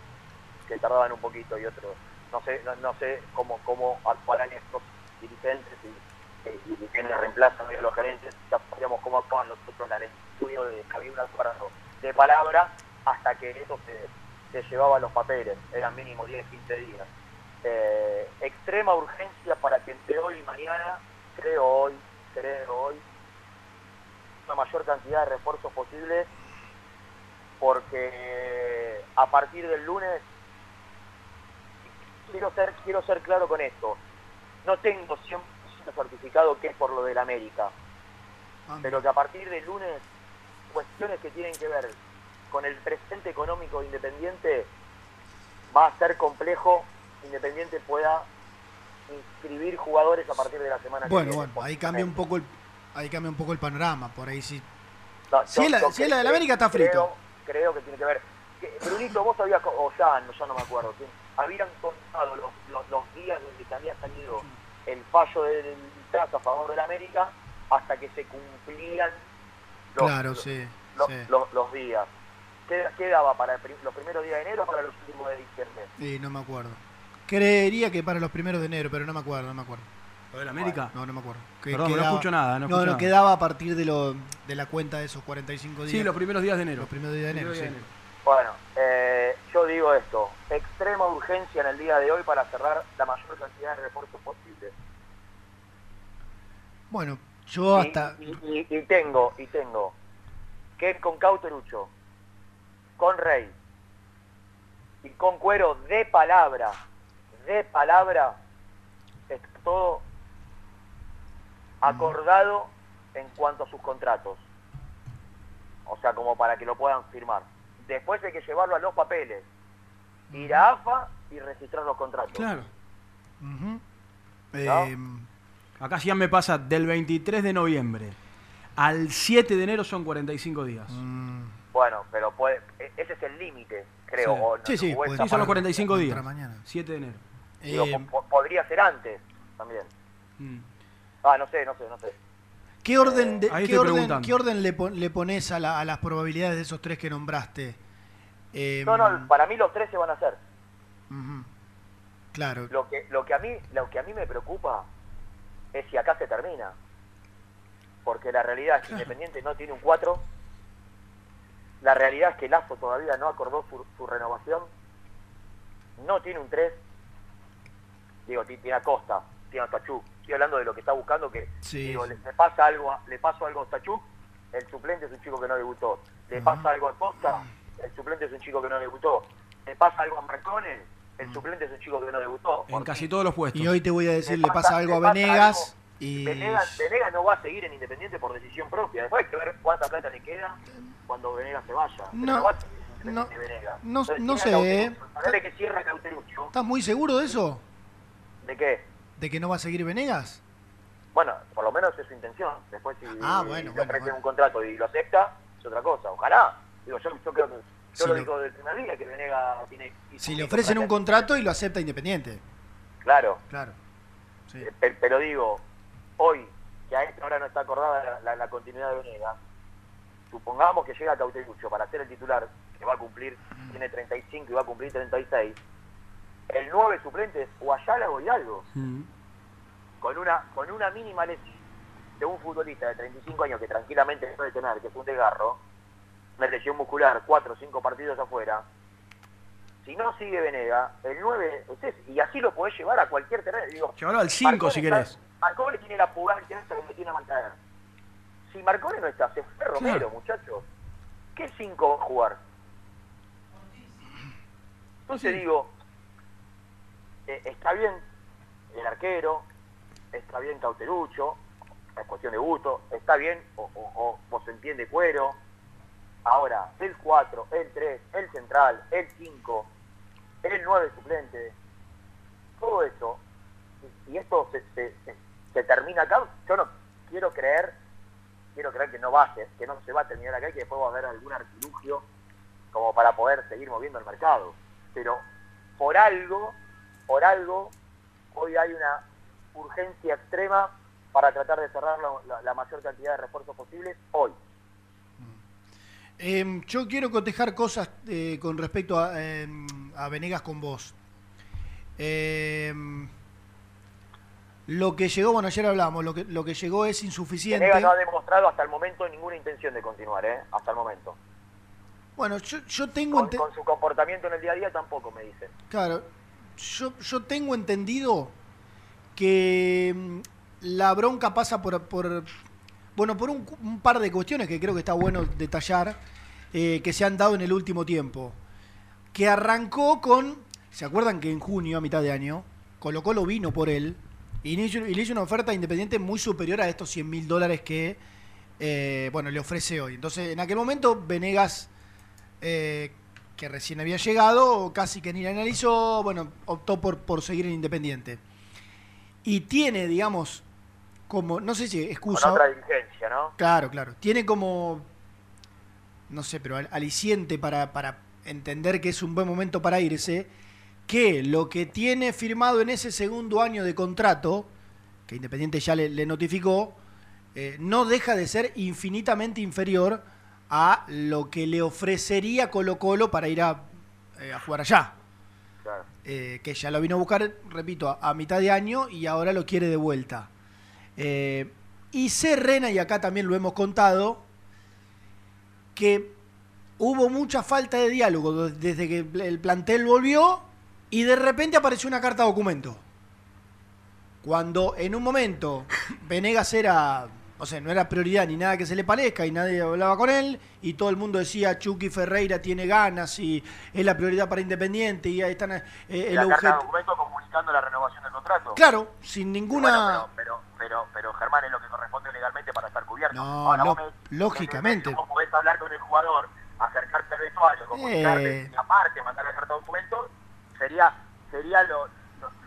M: Que tardaban un poquito y otros. No sé, no, no sé cómo, cómo actuarán estos dirigentes y, y, quienes reemplazan a los gerentes. Ya sabíamos cómo actuaban los otros en el estudio de acuerdo de palabra hasta que eso se, se llevaba los papeles. Eran mínimo 10, 15 días. Eh, extrema urgencia para que entre hoy y mañana, creo hoy, creo hoy, la mayor cantidad de refuerzos posibles porque a partir del lunes quiero ser quiero ser claro con esto no tengo 100% certificado que es por lo del América pero que a partir del lunes cuestiones que tienen que ver con el presente económico de Independiente va a ser complejo Independiente pueda inscribir jugadores a partir de la semana que
A: Bueno,
M: viene
A: bueno, ahí cambia un poco el, ahí cambia un poco el panorama, por ahí sí.
M: No,
A: Si es la- si es la del
M: creo-
A: América, está frito.
M: Creo, creo que tiene que ver. que- Brunito, vos habías, o ya, no, ya no me acuerdo, ¿sí? habían contado los, los, los días desde que había salido el fallo del TAS a favor del América hasta que se cumplían los,
A: Claro, sí,
M: los,
A: sí.
M: los- los días. ¿Qué, qué daba para el los primeros días de enero o para los últimos de diciembre?
A: Sí, no me acuerdo. Creería que para los primeros de enero, pero no me acuerdo, no me acuerdo.
B: ¿Lo del América?
A: No, no me acuerdo. Que
B: Perdón, no escucho nada, no escucho
A: no,
B: nada.
A: quedaba a partir de, lo, de la cuenta de esos 45 días.
B: Sí, los primeros días de enero.
A: Los primeros días de enero, sí.
B: días de
M: Bueno, eh, yo digo esto, extrema urgencia en el día de hoy para cerrar la mayor cantidad de refuerzos posibles.
A: Bueno, yo
M: Y-
A: hasta...
M: Y, y- y tengo, y tengo que con Cauterucho, con Rey y con Cuero de palabra, de palabra, está todo acordado en cuanto a sus contratos. O sea, como para que lo puedan firmar. Después hay que llevarlo a los papeles, ir a AFA y registrar los contratos.
B: Claro.
M: ¿No?
B: Eh, acá ya me pasa del 23 de noviembre al 7 de enero son 45 días.
A: Mm.
M: Bueno, pero puede, e- ese es el límite, creo.
B: Sí.
M: o no-
B: Sí, sí, pues, son los
M: parte.
B: 45 días. 7 de enero.
M: Digo,
A: Eh,
M: po- po- podría ser antes también.
B: Mm.
M: Ah, no sé, no sé, no sé.
A: ¿Qué orden, de-
B: Ahí
A: qué orden, qué orden le, pon- le pones a, la- a las probabilidades de esos tres que nombraste? Eh,
M: No, no, para mí los tres se van a hacer.
A: Claro.
M: Lo que, lo que a mí, lo que a mí me preocupa es si acá se termina. Porque la realidad es que Independiente no tiene un 4. La realidad es que Lazo todavía no acordó su, su renovación. No tiene un 3. Digo, ti- tiene a Costa, tiene a Tachú. Estoy hablando de lo que está buscando que
A: Sí,
M: digo,
A: sí.
M: le, le pasa algo a, le pasó algo a Tachú, el suplente es un chico que no debutó. Le pasa algo a Costa, el suplente es un chico que no debutó. Le pasa algo a Marcone, el suplente es un chico que no debutó.
B: En casi todos los puestos.
A: Y hoy te voy a decir,
M: Le
A: le pasa
M: pasa-
A: algo a
M: pasa
A: Venegas y...
M: Venegas, Venegas no va a seguir en Independiente por decisión propia. Después hay que ver cuánta plata le queda cuando Venegas se vaya. Pero
A: No,
M: va a seguir en
A: no, no-
M: Entonces,
A: no sé, ¿eh?
M: Cauterucho. Ponele que cierra Cauterucho.
A: ¿Estás muy seguro de eso?
M: ¿De qué?
A: ¿De que no va a seguir Venegas?
M: Bueno, por lo menos es su intención. Después si
A: Ah, bueno,
M: le
A: bueno,
M: ofrecen
A: bueno.
M: un contrato y lo acepta, es otra cosa. Ojalá. Digo, yo, yo creo que... Yo
A: Si
M: lo digo del primer día que Venegas tiene...
A: Si le ofrecen un contrato y lo acepta Independiente.
M: Claro.
A: Claro. Sí.
M: Eh, pe- Pero digo, hoy, que a esta hora no está acordada la, la- la continuidad de Venegas, supongamos que llega Cauterucho para ser el titular, que va a cumplir, tiene 35 y va a cumplir 36, el 9 suplente es o Ayala o Hidalgo, con una, con una mínima lesión de un futbolista de 35 años que tranquilamente puede tener, que es un desgarro, una lesión muscular, 4 o 5 partidos afuera, si no sigue Venega, el 9 es ese, y así lo podés llevar a cualquier terreno. Digo,
B: Llévalo al 5
M: Marcone
B: si querés.
M: Marcone tiene la pugancia que tiene a mantener. Si Marcone no está, se fue Romero, muchachos. ¿Qué 5 va a jugar? Entonces digo, eh, está bien el arquero, está bien Cauterucho, es cuestión de gusto, está bien, o, o, o, o se entiende cuero. Ahora, el 4, el 3, el central, el 5, el 9 suplente, todo eso, y, y esto se, se, se- se termina acá, yo no quiero creer, quiero creer que no va a ser, que no se va a terminar acá y que después va a haber algún artilugio como para poder seguir moviendo el mercado. Pero por algo, por algo, hoy hay una urgencia extrema para tratar de cerrar la, mayor cantidad de refuerzos posibles hoy.
A: Em, yo quiero cotejar cosas eh, con respecto a, em, a Venegas con vos. Em, lo que llegó, bueno, ayer hablamos, lo que, lo que llegó es insuficiente.
M: No ha demostrado hasta el momento ninguna intención de continuar, ¿eh? Hasta el momento.
A: Bueno, yo, yo tengo...
M: Con, con su comportamiento en el día a día tampoco me dicen.
A: Claro, yo, yo tengo entendido que mm, la bronca pasa por, por bueno, por un, un par de cuestiones que creo que está bueno detallar, eh, que se han dado en el último tiempo. Que arrancó con, ¿se acuerdan que en junio, a mitad de año, Colo Colo vino por él y le hizo, una oferta independiente muy superior a estos 100 mil dólares que, eh, bueno, le ofrece hoy. Entonces, en aquel momento, Venegas eh, que recién había llegado, casi que ni la analizó, bueno, optó por, por seguir en Independiente. Y tiene, digamos, como, no sé si
M: Con
A: excusa.
M: otra dirigencia, ¿no?
A: Claro, claro. Tiene como, no sé, pero al- aliciente para, para entender que es un buen momento para irse, que lo que tiene firmado en ese segundo año de contrato, que Independiente ya le, le notificó, eh, no deja de ser infinitamente inferior a lo que le ofrecería Colo Colo para ir a, eh, a jugar allá.
M: Claro.
A: Eh, que ya lo vino a buscar, repito, a, a mitad de año y ahora lo quiere de vuelta. Y Serrena, y acá también lo hemos contado, que hubo mucha falta de diálogo desde que el plantel volvió y de repente apareció una carta documento. Cuando en un momento Venegas era o sea, no era prioridad ni nada que se le parezca y nadie hablaba con él y todo el mundo decía Chucky Ferreira tiene ganas y es la prioridad para Independiente y ahí están eh, el
M: la carta de
A: objeto.
M: documento comunicando la renovación del contrato.
A: Claro, sin ninguna...
M: Bueno, pero, pero, pero, pero Germán es lo que corresponde legalmente para estar cubierto.
A: No,
M: Ahora,
A: lo-
M: vos me-
A: lógicamente.
M: Vos podés hablar con el jugador, acercarte al vestuario, comunicarte,
A: Eh.
M: y aparte mandar la carta de documento, sería, sería lo,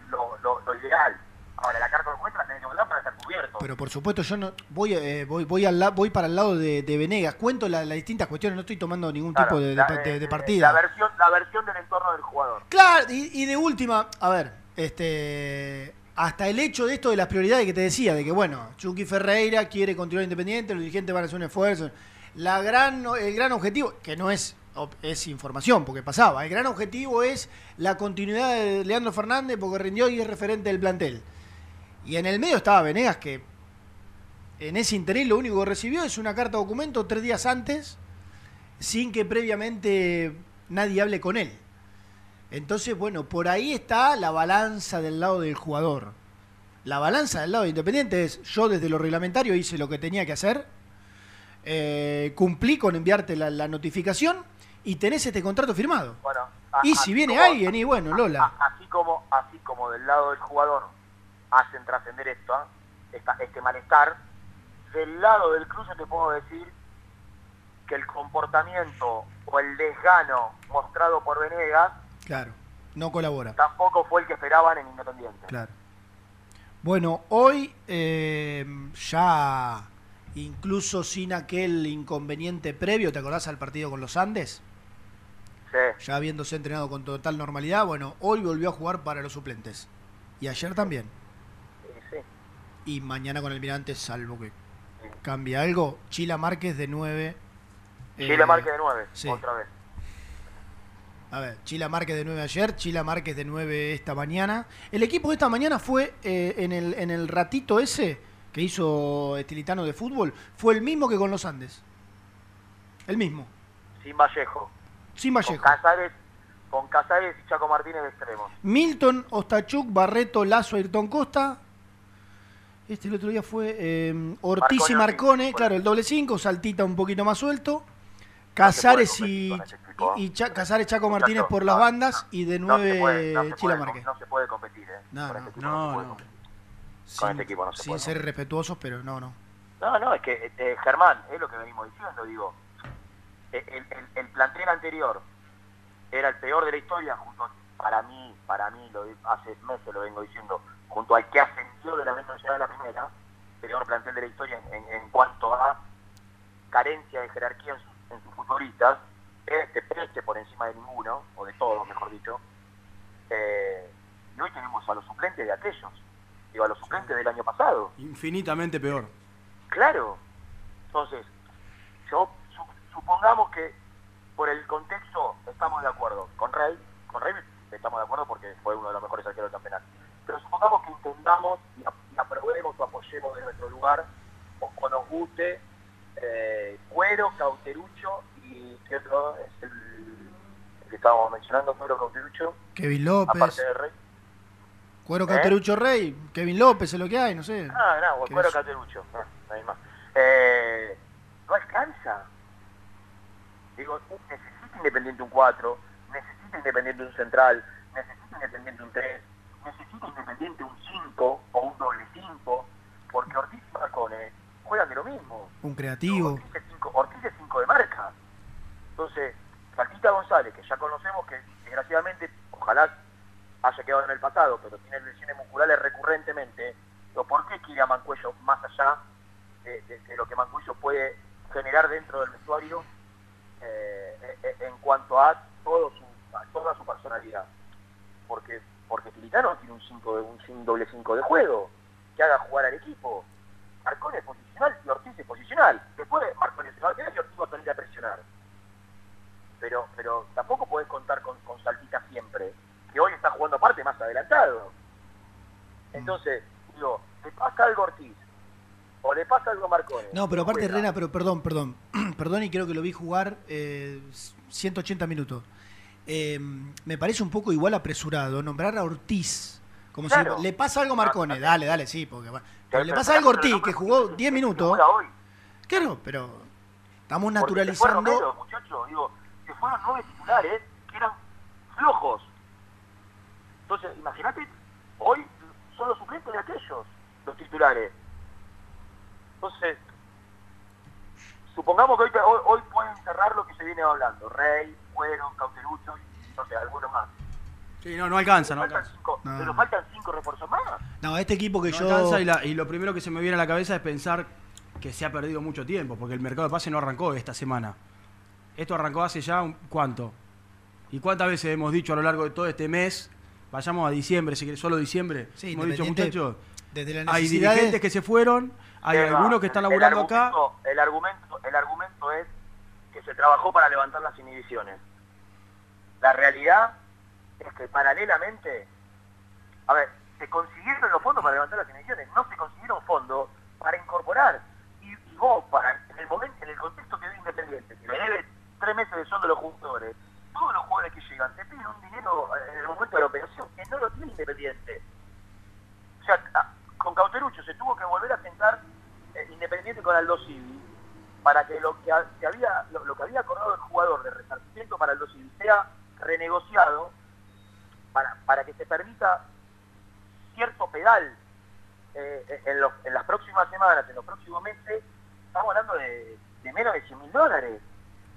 M: lo, lo, lo- ideal. Ahora, la carta de la tenés que mandar para estar cubierto.
A: Pero por supuesto yo no voy eh, voy voy al la- voy para el lado de, de Venegas, cuento la- las distintas cuestiones, no estoy tomando ningún
M: Claro,
A: tipo de, de
M: la,
A: pa- de-
M: eh,
A: de
M: eh,
A: partida.
M: La versión, la versión del entorno del jugador.
A: Claro, y, y de última, a ver, este hasta el hecho de esto de las prioridades que te decía, de que bueno, Chucky Ferreira quiere continuar independiente, los dirigentes van a hacer un esfuerzo. La gran, el gran objetivo, que no es, es información, porque pasaba, el gran objetivo es la continuidad de Leandro Fernández, porque rindió y es referente del plantel. Y en el medio estaba Venegas, que en ese interés lo único que recibió es una carta de documento tres días antes, sin que previamente nadie hable con él. Entonces, bueno, por ahí está la balanza del lado del jugador. La balanza del lado de Independiente es, yo desde lo reglamentario hice lo que tenía que hacer, eh, cumplí con enviarte la, la notificación y tenés este contrato firmado.
M: Bueno, a-
A: Y si viene
M: como-
A: alguien, y bueno, Lola.
M: a- así como así como del lado del jugador hacen trascender esto ¿ah? esta- este malestar del lado del club yo te puedo decir que el comportamiento o el desgano mostrado por Venegas
A: Claro, no colabora.
M: tampoco fue el que esperaban en Independiente
A: Claro. Bueno, hoy eh, ya incluso sin aquel inconveniente previo, ¿te acordás al partido con los Andes?
M: Sí.
A: Ya habiéndose entrenado con total normalidad, bueno, hoy volvió a jugar para los suplentes. Y ayer también.
M: sí.
A: Y mañana con el Mirante, salvo que cambie algo. Chila Márquez de 9.
M: Chile Márquez de 9
A: sí.
M: otra vez
A: A ver, Chila Márquez de 9 ayer, Chila Márquez de 9 esta mañana. El equipo de esta mañana fue eh, en, el, en el ratito ese que hizo Estilitano de fútbol, fue el mismo que con los Andes. El mismo,
M: sin Vallejo
A: sin
M: con
A: Vallejo.
M: Casares con Casares y Chaco Martínez de extremos
A: Milton, Ostachuk, Barreto, Lazo, Ayrton Costa. Este el otro día fue eh, Ortiz y
M: Marcone,
A: claro, el doble 5, Saltita un poquito más suelto. Casares y,
M: este
A: y Cha- Casares Chaco Martínez por las bandas y de
M: no se
A: 9
M: puede, no se
A: Chila
M: puede,
A: Márquez.
M: no se puede competir ¿eh?
A: No,
M: con
A: no,
M: este
A: no,
M: se puede
A: no.
M: competir. Con
A: Sin,
M: este equipo no se
A: sin
M: puede
A: ser respetuosos, pero no, no.
M: No, no, es que eh, Germán, es lo que venimos diciendo, digo. Eh, El, el- el plantel anterior era el peor de la historia, junto a- para mí, para mí, lo, hace meses lo vengo diciendo, junto al que ascendió de la Nacional a la primera, peor plantel de la historia en, en- en cuanto a carencia de jerarquía en, sus- en sus futbolistas, este, este por encima de ninguno, o de todos, mejor dicho. Eh, y hoy tenemos a los suplentes de aquellos, digo, a los suplentes del año pasado.
B: Infinitamente peor.
M: Claro. Entonces, yo su- supongamos que por el contexto estamos de acuerdo con Rey, con Rey estamos de acuerdo porque fue uno de los mejores arqueros del campeonato. Pero supongamos que entendamos y, ap- y aprobemos o apoyemos de nuestro lugar o, o nos guste eh, Cuero, Cauterucho y ¿qué otro es el, el que estábamos mencionando? Cuero, Cauterucho,
A: Kevin López,
M: aparte de Rey.
A: Cuero
M: ¿Eh?
A: Cauterucho Rey, Kevin López es lo que hay, no sé.
M: Ah, no, Cuero,
A: no-
M: Cauterucho, no, no hay más. Eh, no alcanza. Digo, necesita Independiente un 4, necesita Independiente un central, necesita Independiente un 3, necesita Independiente un 5 o un doble 5, porque Ortiz y Marcone juegan de lo mismo.
A: Un creativo.
M: Ortiz es 5 Ortiz es 5 de marca. Entonces, Saltita González, que ya conocemos que desgraciadamente, ojalá haya quedado en el pasado, pero tiene lesiones musculares recurrentemente, ¿por qué quiere a Mancuello más allá de, lo que Mancuello puede generar dentro del vestuario eh, eh, en cuanto a, toda su personalidad? Porque porque Tilitano tiene un, cinco un, doble 5 de juego, que haga jugar al equipo. Marcone es posicional y Ortiz es posicional. Después va a quedar y Ortiz va a tener que presionar. Pero, pero tampoco podés contar con, con siempre, que hoy está jugando aparte más adelantado. Entonces, digo, le pasa algo a Ortiz, o le pasa algo a Marcone.
A: No, pero aparte. Rena, pero perdón, perdón. perdón, y creo que lo vi jugar eh, 180 minutos. Eh, me parece un poco igual apresurado nombrar a Ortiz Como
M: Claro.
A: si le pasa algo a Marcone, dale, dale, sí, porque pero le pasa algo a Ortiz, que jugó 10 minutos. Claro, pero estamos
M: Porque se fue
A: naturalizando.
M: Romero, muchacho, digo, se fueron nueve titulares que eran flojos. Entonces, imagínate, hoy son los suplentes de aquellos, los titulares. Entonces, supongamos que hoy, hoy, hoy pueden cerrar lo que se viene hablando. Rey, Cuero, Cauterucho y no sé, algunos más.
B: Sí, no, no alcanza, no
M: Faltan
B: alcanza.
M: cinco-
A: No.
M: Pero faltan cinco refuerzos más.
A: No, este equipo que
B: No
A: yo.
B: alcanza y, la- y lo primero que se me viene a la cabeza es pensar que se ha perdido mucho tiempo, porque el mercado de pase no arrancó esta semana. Esto arrancó hace ya un, cuánto. ¿Y cuántas veces hemos dicho a lo largo de todo este mes? Vayamos a diciembre, si querés, solo diciembre.
A: Sí,
B: hemos dicho, muchachos,
A: desde la
B: hay dirigentes que se fueron, hay algunos que están laburando
M: el
B: acá.
M: El argumento, el argumento es que se trabajó para levantar las inhibiciones. La realidad es que paralelamente, a ver, se consiguieron los fondos para levantar las inhibiciones, no se consiguieron fondos para incorporar. Y, y vos, para, en el momento, en el contexto que vive Independiente, que le debe tres meses de sueldo a los jugadores, todos los jugadores que llegan te piden un dinero eh, en el momento de la operación que no lo tiene Independiente. O sea, a- con Cauterucho se tuvo que volver a sentar eh, Independiente con Aldo Civi para que lo que, ha- que había lo, lo que había acordado el jugador de resarcimiento para Aldo Civi sea renegociado para, para que se permita cierto pedal eh, en, los- en las próximas semanas, en los próximos meses, estamos hablando de, de menos de 100 mil dólares.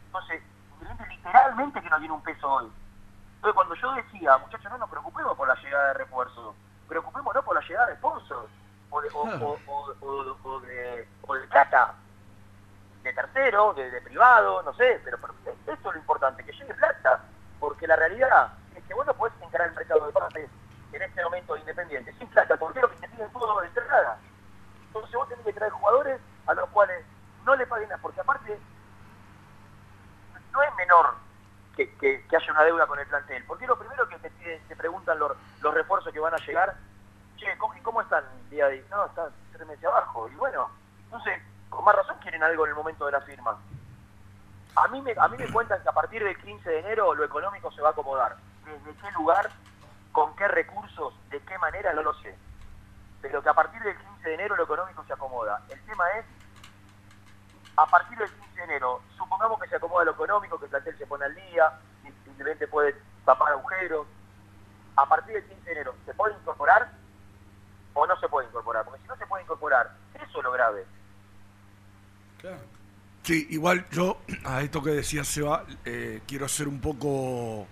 M: Entonces, Independiente literalmente que no tiene un peso hoy. Entonces, cuando yo decía, muchachos, no nos preocupemos por la llegada de refuerzos, preocupémonos por la llegada de sponsors, o de, o, de, plata, de tercero, de, de privado, no sé, pero, pero esto es lo importante, que llegue plata, porque la realidad es que vos no podés encarar el mercado de pases en este momento independiente sin plata, porque es lo que te piden todo de entrada. Entonces vos tenés que traer jugadores a los cuales no le paguen nada, porque aparte no es menor que, que- que haya una deuda con el plantel, porque lo primero que te, te preguntan los, los refuerzos que van a llegar, che, ¿cómo, cómo están día a día? No, están tres meses abajo, y bueno, entonces, con más razón quieren algo en el momento de la firma. A mí, me, a mí me cuentan que a partir del 15 de enero lo económico se va a acomodar. ¿Desde qué lugar, con qué recursos, de qué manera, no lo sé. Pero que a partir del 15 de enero lo económico se acomoda. El tema es, a partir del 15 de enero, supongamos que se acomoda lo económico, que el plantel se pone al día, simplemente puede tapar agujeros. A partir del 15 de enero, ¿se puede incorporar o no se puede incorporar? Porque si no se puede incorporar, eso es lo grave.
C: Sí, igual yo a esto que decía Seba, eh, quiero ser un poco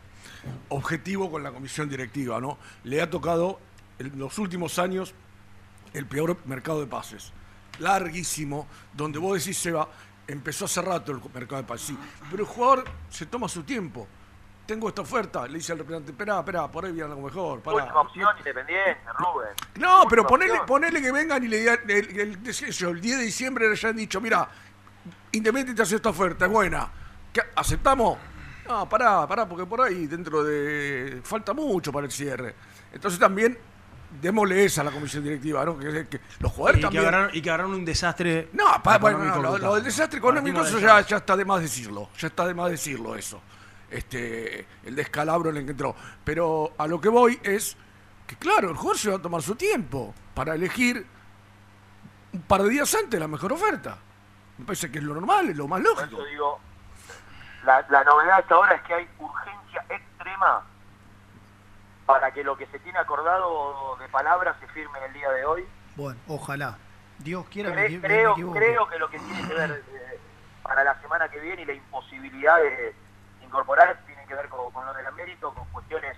C: objetivo con la comisión directiva, ¿no? Le ha tocado en los últimos años el peor mercado de pases. Larguísimo, donde vos decís, Seba, empezó hace rato el mercado de pases, sí, pero el jugador se toma su tiempo. Tengo esta oferta, le dice al representante, espera, espera, por ahí viene algo mejor. pará".
M: Última opción independiente, Rubén.
C: No, pero ponele, ponele que vengan y le digan, el, el- el 10 de diciembre le hayan dicho, mira, Independiente te hace esta oferta, es buena. ¿Qué, ¿Aceptamos? No, pará, pará, porque por ahí dentro de... falta mucho para el cierre. Entonces también démosle esa a la comisión directiva, ¿no? Que, que los jugadores
B: Y que,
C: también...
B: agarraron, y que agarraron un desastre.
C: No, pa- bueno, no, lo, del desastre económico eso ya, ya está de más decirlo, ya está de más decirlo eso, este, el descalabro en el que entró. Pero a lo que voy es que claro, el jugador se va a tomar su tiempo para elegir un par de días antes la mejor oferta. Me parece que es lo normal, es lo más
M: Por
C: lógico.
M: eso digo, la, la novedad hasta ahora es que hay urgencia extrema para que lo que se tiene acordado de palabras se firme en el día de hoy.
A: Bueno, ojalá. Dios quiera que
M: Cre-
A: me
M: creo, creo que lo que tiene que ver eh, para la semana que viene y la imposibilidad de incorporar tiene que ver con, con lo del mérito, con cuestiones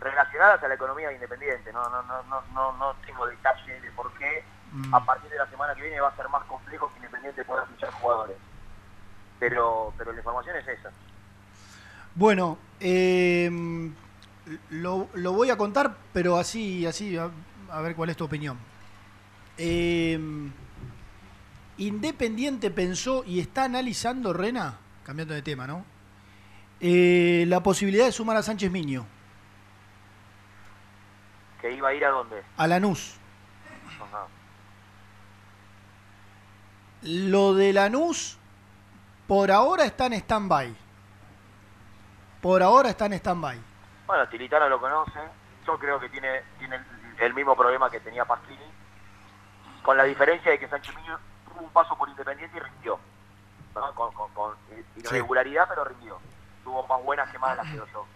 M: relacionadas a la economía independiente. No, no, no, no, no, no tengo detalle de por qué
A: Mm.
M: a partir de la semana que viene va a ser más complejo que Independiente pueda fichar jugadores. Pero, pero la información es esa.
A: Bueno, eh, lo, lo voy a contar, pero así, así, a, a ver cuál es tu opinión. Eh, Independiente pensó y está analizando, Rena, cambiando de tema, ¿no? Eh, la posibilidad de sumar a Sánchez Miño,
M: Que iba a ir a dónde.
A: a Lanús.
M: Ajá.
A: Lo de Lanús, por ahora está en stand-by. Por ahora está en stand-by.
M: Bueno, Tilitano lo conoce. yo creo que tiene, tiene el, mismo problema que tenía Pasquini, con la diferencia de que Sánchez Miño tuvo un paso por Independiente y rindió. ¿no? Con, con- con irregularidad, pero rindió. Tuvo más buenas que malas, creo yo.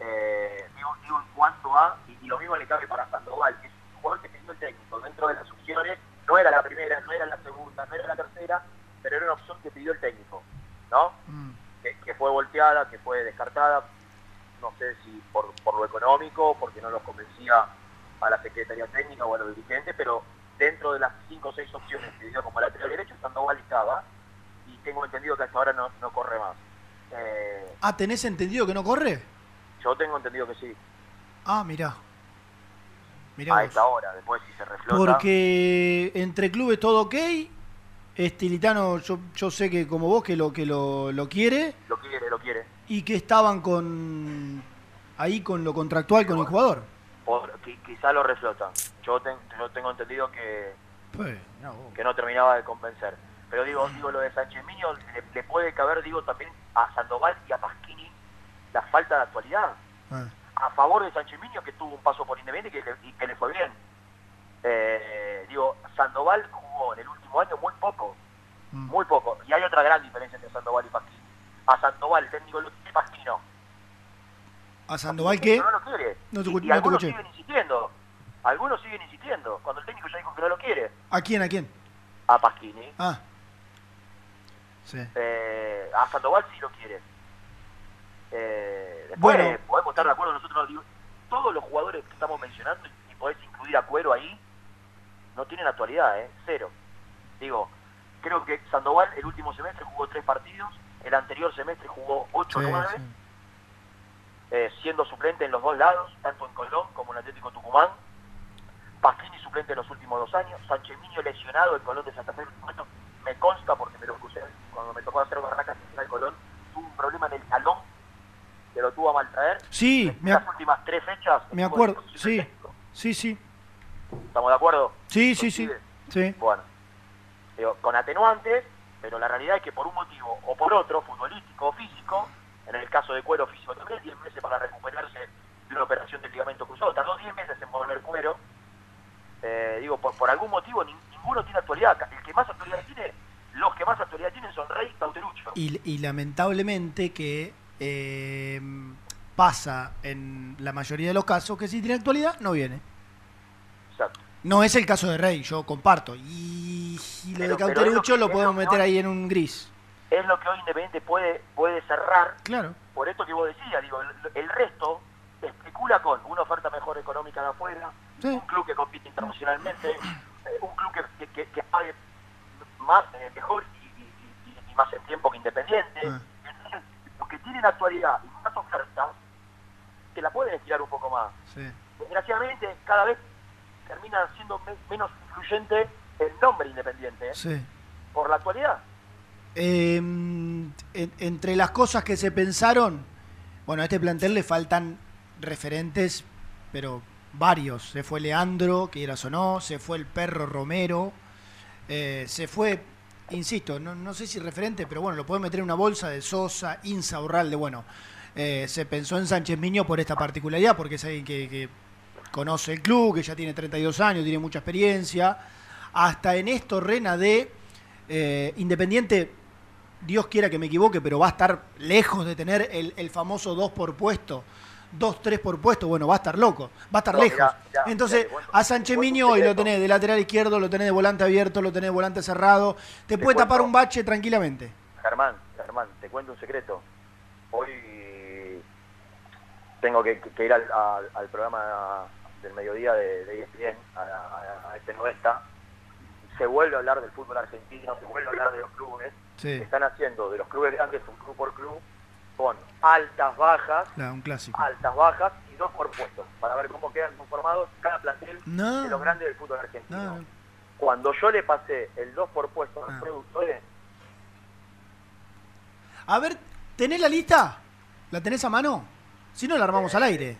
M: Eh, digo, digo en cuanto a, y, y lo mismo le cabe para Sandoval, que es un jugador que pidió el técnico dentro de las opciones, no era la primera, no era la segunda, no era la tercera, pero era una opción que pidió el técnico, ¿no? Que, que fue volteada, que fue descartada, no sé si por, por lo económico, porque no los convencía a la Secretaría Técnica o a los dirigentes, pero dentro de las cinco o seis opciones que dio como lateral derecho, Sandoval estaba, y tengo entendido que hasta ahora no, no corre más. Eh,
A: Ah, ¿tenés entendido que no corre?
M: yo tengo entendido que sí,
A: Ah, mirá. Mirá
M: a esta hora, después si se reflota.
A: Porque entre clubes todo ok. Estilitano, yo, yo sé que como vos que lo que lo, lo quiere
M: Lo quiere, lo quiere.
A: Y que estaban con ahí con lo contractual con el jugador.
M: Por- quizá lo reflota. Yo, ten- yo tengo entendido que,
A: Pues, no,
M: que no terminaba de convencer. Pero digo, digo lo de Sánchez Miño, le, le puede caber, digo, también a Sandoval y a Pasquini la falta de actualidad.
A: Ah.
M: A favor de Sánchez Miño, que tuvo un paso por Independiente y que le, y que le fue bien. Eh, digo, Sandoval jugó en el último año muy poco. Muy poco. Y hay otra gran diferencia entre Sandoval y Pasquini. A Sandoval el técnico lo quiere, Pasquini no.
A: ¿A Sandoval qué?
M: No lo quiere.
A: No te,
M: y y
A: no
M: algunos siguen insistiendo. Algunos siguen insistiendo. Cuando el técnico ya dijo que no lo quiere.
A: ¿A quién? ¿A quién?
M: A Pasquini.
A: Ah. Sí.
M: Eh, a Sandoval sí lo quiere. Eh, después
A: Bueno.
M: podemos estar de acuerdo nosotros. Todos los jugadores que estamos mencionando, y podés incluir a Cuero ahí, no tienen actualidad, ¿eh? Cero. Digo, creo que Sandoval el último semestre jugó tres partidos, el anterior semestre jugó ocho o
A: Sí,
M: nueve,
A: sí.
M: eh, siendo suplente en los dos lados, tanto en Colón como en Atlético Tucumán. Pasquini suplente en los últimos dos años, Sánchez Miño lesionado en Colón de Santa Fe. Bueno, me consta porque me lo puse cuando me tocó hacer barracas en el Colón, tuvo un problema en el talón que lo tuvo a maltraer.
A: Sí, me,
M: Las últimas tres fechas.
A: me acuerdo.
M: en-
A: Sí, sí, sí.
M: ¿Estamos de acuerdo?
A: Sí, sí, sí. Sí.
M: Bueno, digo, con atenuantes, pero la realidad es que por un motivo o por otro, futbolístico o físico, en el caso de cuero físico también, 10 meses para recuperarse de una operación del ligamento cruzado, tardó 10 meses en volver cuero. Eh, digo, por, por algún motivo nin- ninguno tiene actualidad. El que más actualidad tiene, los que más actualidad tienen son Rey Cauterucho.
A: Y, y lamentablemente que eh, pasa en la mayoría de los casos que si tiene actualidad no viene.
M: Exacto.
A: No es el caso de Rey, yo comparto. Y, y lo
M: Pero-
A: de
M: lo
A: Cauterucho lo podemos
M: lo que
A: meter
M: hoy-
A: ahí en un gris.
M: Es lo que hoy Independiente puede, puede cerrar
A: Claro.
M: por esto que vos decías, digo, el, el resto especula con una oferta mejor económica de afuera, un club que compite internacionalmente, eh, un club que, que, que- pague más, eh, mejor y, y- y- y más en tiempo que Independiente. Entonces, los que tienen actualidad y más ofertas, que la pueden estirar un poco más.
A: Sí.
M: Desgraciadamente, cada vez termina siendo me- menos influyente el nombre Independiente, ¿eh?
A: Sí.
M: por la actualidad.
A: Eh, en- entre las cosas que se pensaron, bueno, a este plantel le faltan referentes, pero varios. Se fue Leandro, que era o no, se fue el perro Romero, eh, se fue, insisto, no, no sé si referente, pero bueno, lo pueden meter en una bolsa de Sosa, Insaurralde, bueno. eh, se pensó en Sánchez Miño por esta particularidad, porque es alguien que, que conoce el club, que ya tiene 32 años, tiene mucha experiencia. Hasta en esto, Rena, de eh, Independiente, Dios quiera que me equivoque, pero va a estar lejos de tener el, el famoso 2 por puesto. 2, 3 por puesto, bueno, va a estar loco, va a estar
M: No,
A: lejos. Entonces, a Sánchez Miño hoy lo tenés de lateral izquierdo, lo tenés de volante abierto, lo tenés de volante cerrado. Te, puede tapar un bache tranquilamente.
M: Germán, Germán, te cuento un secreto. Hoy tengo que, que ir al programa del mediodía de, de ESPN, a, a- a este 90. Se vuelve a hablar del fútbol argentino, se vuelve a hablar de los clubes.
A: Sí.
M: Están haciendo de los clubes grandes un club por club con altas, bajas,
A: Claro, un clásico.
M: altas, bajas y dos por puesto, para ver cómo quedan conformados cada plantel
A: No.
M: de los grandes del fútbol argentino.
A: No, no.
M: Cuando yo le pasé el 2 por puesto a los
A: Ah.
M: productores,
A: A ver, ¿tenés la lista? ¿La tenés a mano? Si no, la armamos al aire.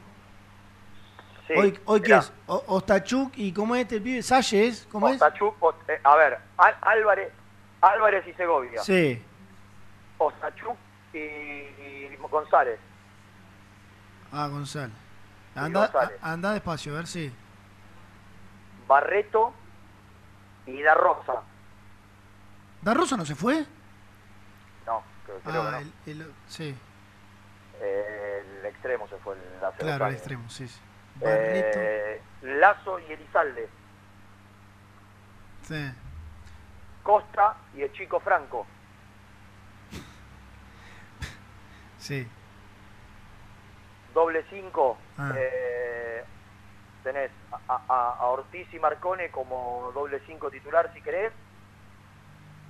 M: Sí,
A: hoy, hoy ¿qué es? O- Ostachuk y ¿cómo es este pibe? ¿Salles? ¿Cómo es?
M: Ostachuk, Ot- eh, a ver, Al- Álvarez, Álvarez y Segovia.
A: Sí.
M: Ostachuk y, y González.
A: Ah, Gonzalo. Anda,
M: González.
A: a- anda despacio, a ver si.
M: Barreto y Da Rosa.
A: ¿Da Rosa no se fue?
M: No, creo, creo
A: ah,
M: que no.
A: el, el- sí,
M: Eh, el extremo se fue el hace
A: claro,
M: años.
A: extremo, sí. sí.
M: Eh, Lazo y Elizalde.
A: Sí.
M: Costa y el chico Franco.
A: Sí.
M: Doble 5.
A: Ah.
M: eh, tenés a, a- a Ortiz y Marcone como doble 5 titular si querés.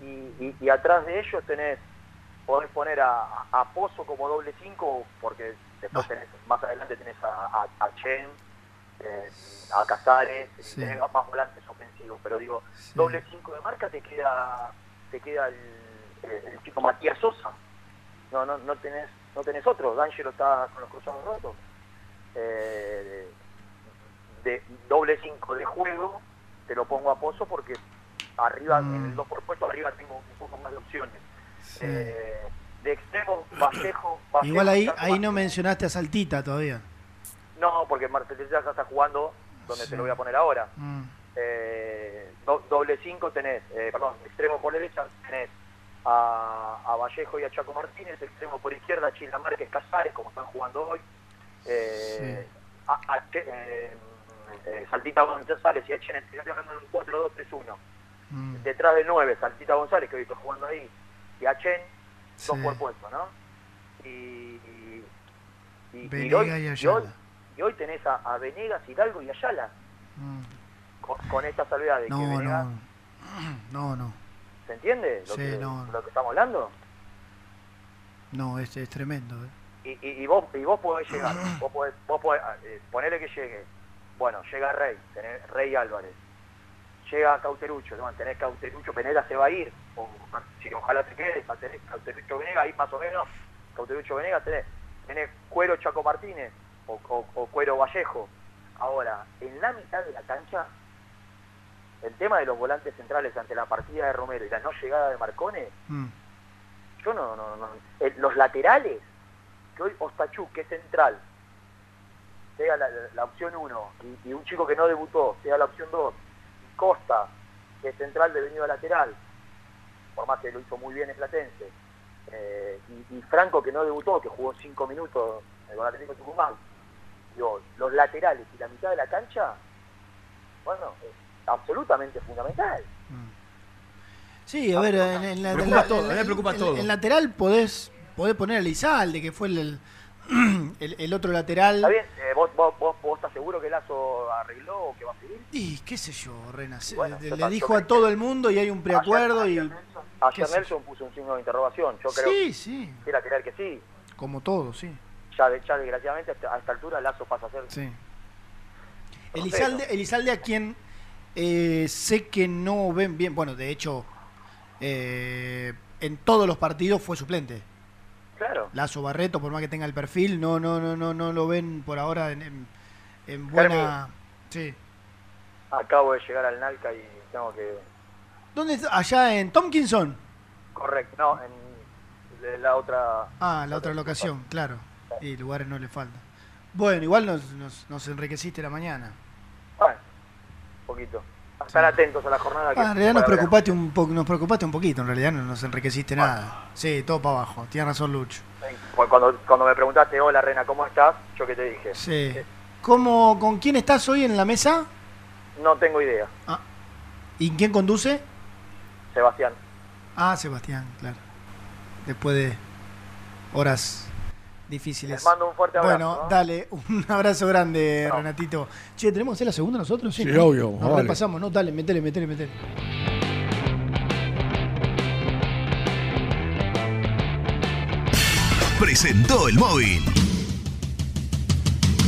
M: Y, y- y atrás de ellos tenés, podés poner a, a Pozo como doble 5 porque después tenés, más adelante tenés a, a, a Chen, eh, a Casares,
A: Sí.
M: tenés más volantes ofensivos. Pero digo, doble 5 de marca te queda te queda el, el- el chico Matías Sosa. No, no, no tenés, no tenés otro. D'Angelo está con los cruzados rotos. Eh, de doble 5 de juego, te lo pongo a pozo porque arriba,
A: Mm.
M: en el 2 por puesto, arriba tengo un poco más de opciones. Eh, de extremo, Vallejo, Vallejo
A: Igual ahí, ahí no mencionaste a Saltita todavía.
M: No, porque Marcelo ya está jugando donde
A: Sí.
M: te lo voy a poner ahora.
A: Mm.
M: Eh, do- doble 5 tenés, eh, perdón, extremo por derecha tenés a, a Vallejo y a Chaco Martínez, extremo por izquierda Chila Márquez Casares, como están jugando hoy. Eh, a, a Che- eh, Saltita González y a Chen estoy un 4-2-3-1.
A: Mm.
M: Detrás del 9, Saltita González, que hoy está jugando ahí, y a Chen, dos
A: Sí.
M: por puesto, ¿no? Y, y, y- y
A: Venegas
M: hoy,
A: y
M: hoy- tenés a, a Venegas, Hidalgo y Ayala,
A: Mm.
M: con, con esta salvedad de que
A: No,
M: Venegas,
A: no. No, no.
M: ¿se entiende lo,
A: Sí,
M: que,
A: no.
M: lo que estamos hablando?
A: No, es, es tremendo. ¿eh?
M: Y, y, y vos y vos podés llegar, vos podés, vos podés eh, ponerle que llegue, bueno, llega Rey, tenés Rey Álvarez, llega Cauterucho, tenés Cauterucho, Venega se va a ir, o si ojalá se quede, tenés Cauterucho Venega, ahí más o menos, Cauterucho Venega tenés, tenés Cuero Chaco Martínez, o, o- o Cuero Vallejo. Ahora, en la mitad de la cancha, el tema de los volantes centrales ante la partida de Romero y la no llegada de Marcone,
A: Mm.
M: yo no, no, no. el- los laterales, que hoy Ostachuk, que es central, sea la, la- la opción 1, y, y un chico que no debutó, sea la opción 2, y Costa, que es central devenido a lateral, por más que lo hizo muy bien en Platense, eh, y, y Franco, que no debutó, que jugó 5 minutos eh, con Atlético Tucumán, digo, los laterales y la mitad de la cancha, bueno, es absolutamente fundamental.
A: Sí, a ver, en, en la,
M: Me
A: en
M: todo, me preocupa
A: en-
M: todo.
A: en lateral podés, podés poner a Lizalde, que fue el, el, el otro lateral.
M: ¿Está bien? Eh, ¿vos, vos, vos, vos estás seguro que Lazo arregló o que va a seguir?
A: Y qué sé yo, Rena. se-
M: Bueno,
A: le le dijo a todo el mundo y hay un preacuerdo y.
M: Ayer Nelson puso un signo de interrogación. Yo creo
A: Sí, sí.
M: quiera creer que sí.
A: Como todo, sí.
M: Ya, de- ya desgraciadamente a esta- altura Lazo pasa a ser.
A: Sí. Elizalde, Elizalde a quien eh, sé que no ven bien, bueno, de hecho, eh, en todos los partidos fue suplente.
M: Claro.
A: Lazo Barreto, por más que tenga el perfil, no, no, no, no, no lo ven por ahora en, en- en buena. Sí.
M: Acabo de llegar al Nalca y tengo que.
A: ¿Dónde está? Allá en Tompkinson.
M: Correcto, no, en la otra.
A: Ah, la otra locación, claro. Y lugares no le faltan. Bueno, igual nos, nos, nos enriqueciste la mañana.
M: Bueno, un poquito. Estar atentos a la jornada que.
A: Ah, en realidad nos preocupaste un poco, nos preocupaste un poquito, en realidad no nos enriqueciste nada. Sí, todo para abajo. Tienes razón, Lucho.
M: Cu- Cuando, cuando me preguntaste, hola Rena, ¿cómo estás? Yo que te dije.
A: Sí. ¿Cómo, ¿Con quién estás hoy en la mesa?
M: No tengo idea.
A: ¿Y quién conduce?
M: Sebastián.
A: Ah, Sebastián, claro. Después de horas difíciles.
M: Les mando un fuerte abrazo,
A: Bueno,
M: ¿no?
A: dale, un abrazo grande, Renatito. Che, ¿tenemos que hacer la segunda nosotros?
C: Sí,
A: ¿no?
C: obvio,
A: Nos
C: vale.
A: repasamos, ¿no? Dale, metele, metele, metele.
D: Presentó el móvil.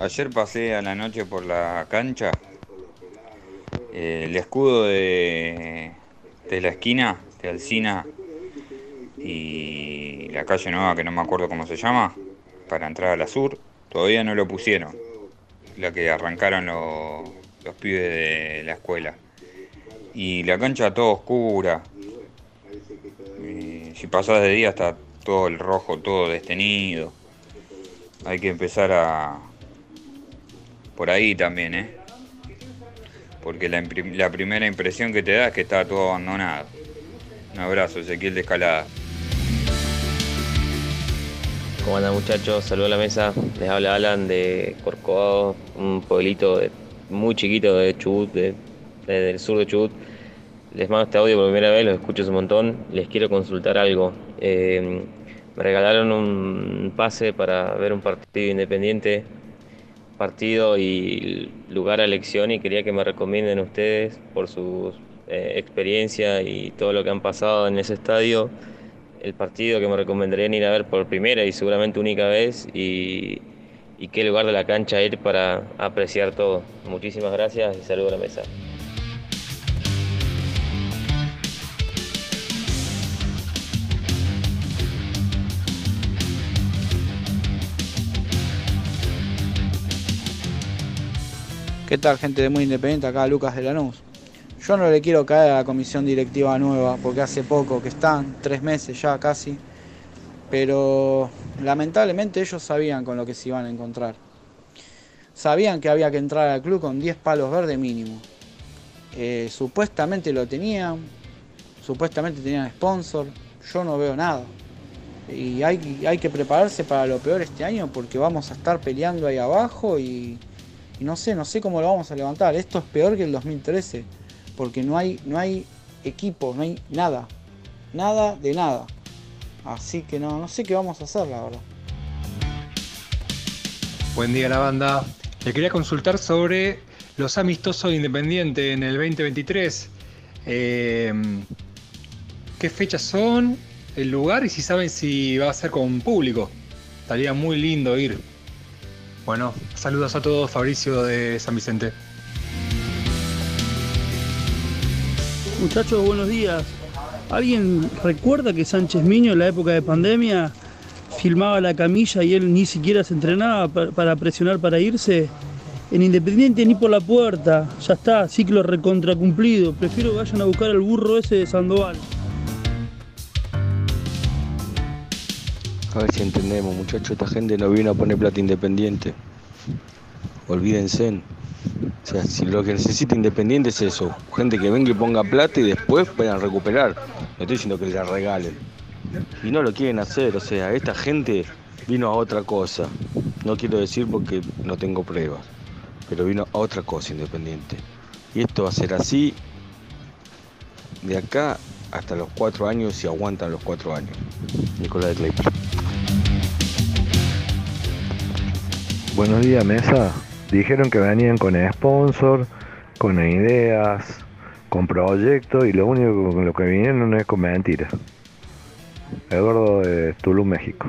N: Ayer pasé a la noche por la cancha. Eh, el escudo de, de la esquina, de Alcina y la calle nueva que no me acuerdo cómo se llama, para entrar a la sur, todavía no lo pusieron. La que arrancaron los, los pibes de la escuela. Y la cancha toda oscura. Y si pasás de día está todo el rojo, todo destenido. Hay que empezar a, por ahí también, ¿eh? Porque la, primera impresión que te da es que está todo abandonado. Un abrazo, Ezequiel de Escalada.
O: ¿Cómo andan muchachos? Saludos a la mesa. Les habla Alan de Corcovado, un pueblito muy chiquito de Chubut, de- de- del sur de Chubut. Les mando este audio por primera vez, los escucho un montón. Les quiero consultar algo. Eh, me regalaron un pase para ver un partido independiente, partido y lugar a elección y quería que me recomienden ustedes por su eh, experiencia y todo lo que han pasado en ese estadio el partido que me recomendarían ir a ver por primera y seguramente única vez y, y qué lugar de la cancha ir para apreciar todo. Muchísimas gracias y saludo a la mesa.
P: ¿Qué tal, gente de Muy Independiente? Acá Lucas de Lanús. Yo no le quiero caer a la comisión directiva nueva, porque hace poco que están, tres meses ya casi, pero lamentablemente ellos sabían con lo que se iban a encontrar. Sabían que había que entrar al club con 10 palos verdes mínimo. Eh, supuestamente lo tenían, supuestamente tenían sponsor, yo no veo nada. Y hay, hay que prepararse para lo peor este año porque vamos a estar peleando ahí abajo y, y no sé, no sé cómo lo vamos a levantar. Esto es peor que el 2013 porque no hay, no hay equipo, no hay nada, nada de nada. Así que no, no sé qué vamos a hacer, la verdad.
Q: Buen día la banda. Le quería consultar sobre los amistosos de Independiente en el 2023. Eh, ¿Qué fechas son? ¿El lugar? Y si saben si va a ser con público. Estaría muy lindo ir. Bueno, saludos a todos, Fabricio de San Vicente.
R: Muchachos, buenos días. ¿Alguien recuerda que Sánchez Miño en la época de pandemia filmaba la camilla y él ni siquiera se entrenaba pa- para presionar para irse? En Independiente ni por la puerta, ya está, ciclo recontracumplido. Prefiero que vayan a buscar al burro ese de Sandoval.
S: A ver si entendemos, muchachos, esta gente no vino a poner plata independiente. Olvídense. O sea, si lo que necesita Independiente es eso, gente que venga y ponga plata y después puedan recuperar. No estoy diciendo que la regalen. Y no lo quieren hacer, o sea, esta gente vino a otra cosa. No quiero decir porque no tengo pruebas, pero vino a otra cosa Independiente. Y esto va a ser así de acá hasta los cuatro años si aguantan los cuatro años. Nicolás de Clayper.
T: Buenos días, mesa. Dijeron que venían con sponsor, con ideas, con proyectos y lo único con lo que vinieron es con mentiras. Eduardo de Tulum, México.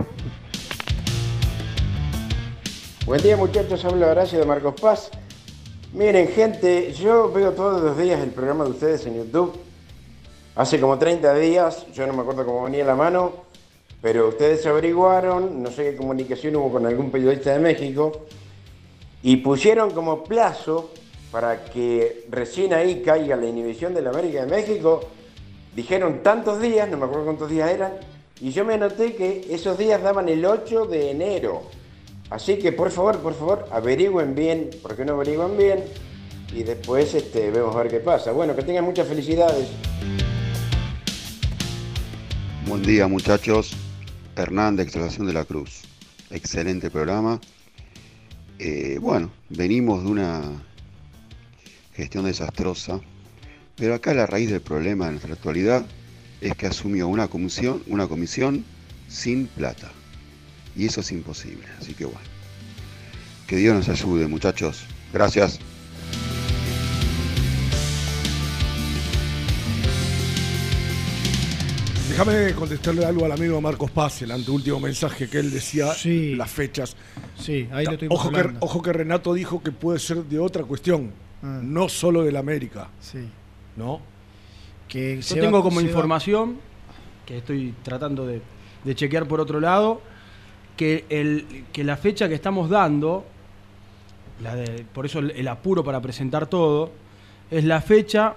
U: Buen día muchachos, habla Horacio de Marcos Paz. Miren gente, yo veo todos los días el programa de ustedes en YouTube. Hace como 30 días, yo no me acuerdo cómo venía la mano, pero ustedes averiguaron, no sé qué comunicación hubo con algún periodista de México, y pusieron como plazo para que recién ahí caiga la inhibición de la América de México. Dijeron tantos días, no me acuerdo cuántos días eran, y yo me anoté que esos días daban el 8 de enero. Así que por favor, por favor, averigüen bien, porque no averigüen bien, y después este, vemos a ver qué pasa. Bueno, que tengan muchas felicidades.
V: Buen día muchachos, Hernán de Extracción de la Cruz. Excelente programa. Eh, bueno, venimos de una gestión desastrosa, pero acá la raíz del problema en nuestra actualidad es que asumió una comisión, una comisión sin plata. Y eso es imposible. Así que bueno. Que Dios nos ayude muchachos. Gracias.
C: Déjame contestarle algo al amigo Marcos Paz, el anteúltimo mensaje que él decía, las fechas.
A: Sí, ahí lo estuvimos
C: ojo que, ojo que Renato dijo que puede ser de otra cuestión,
A: Ah.
C: no solo del América.
A: Sí.
C: ¿No?
A: Que
B: Yo
A: se
B: tengo
A: va-
B: como
A: se va-
B: información, que estoy tratando de, de chequear por otro lado, que, el, que la fecha que estamos dando, la de, por eso el, el apuro para presentar todo, es la fecha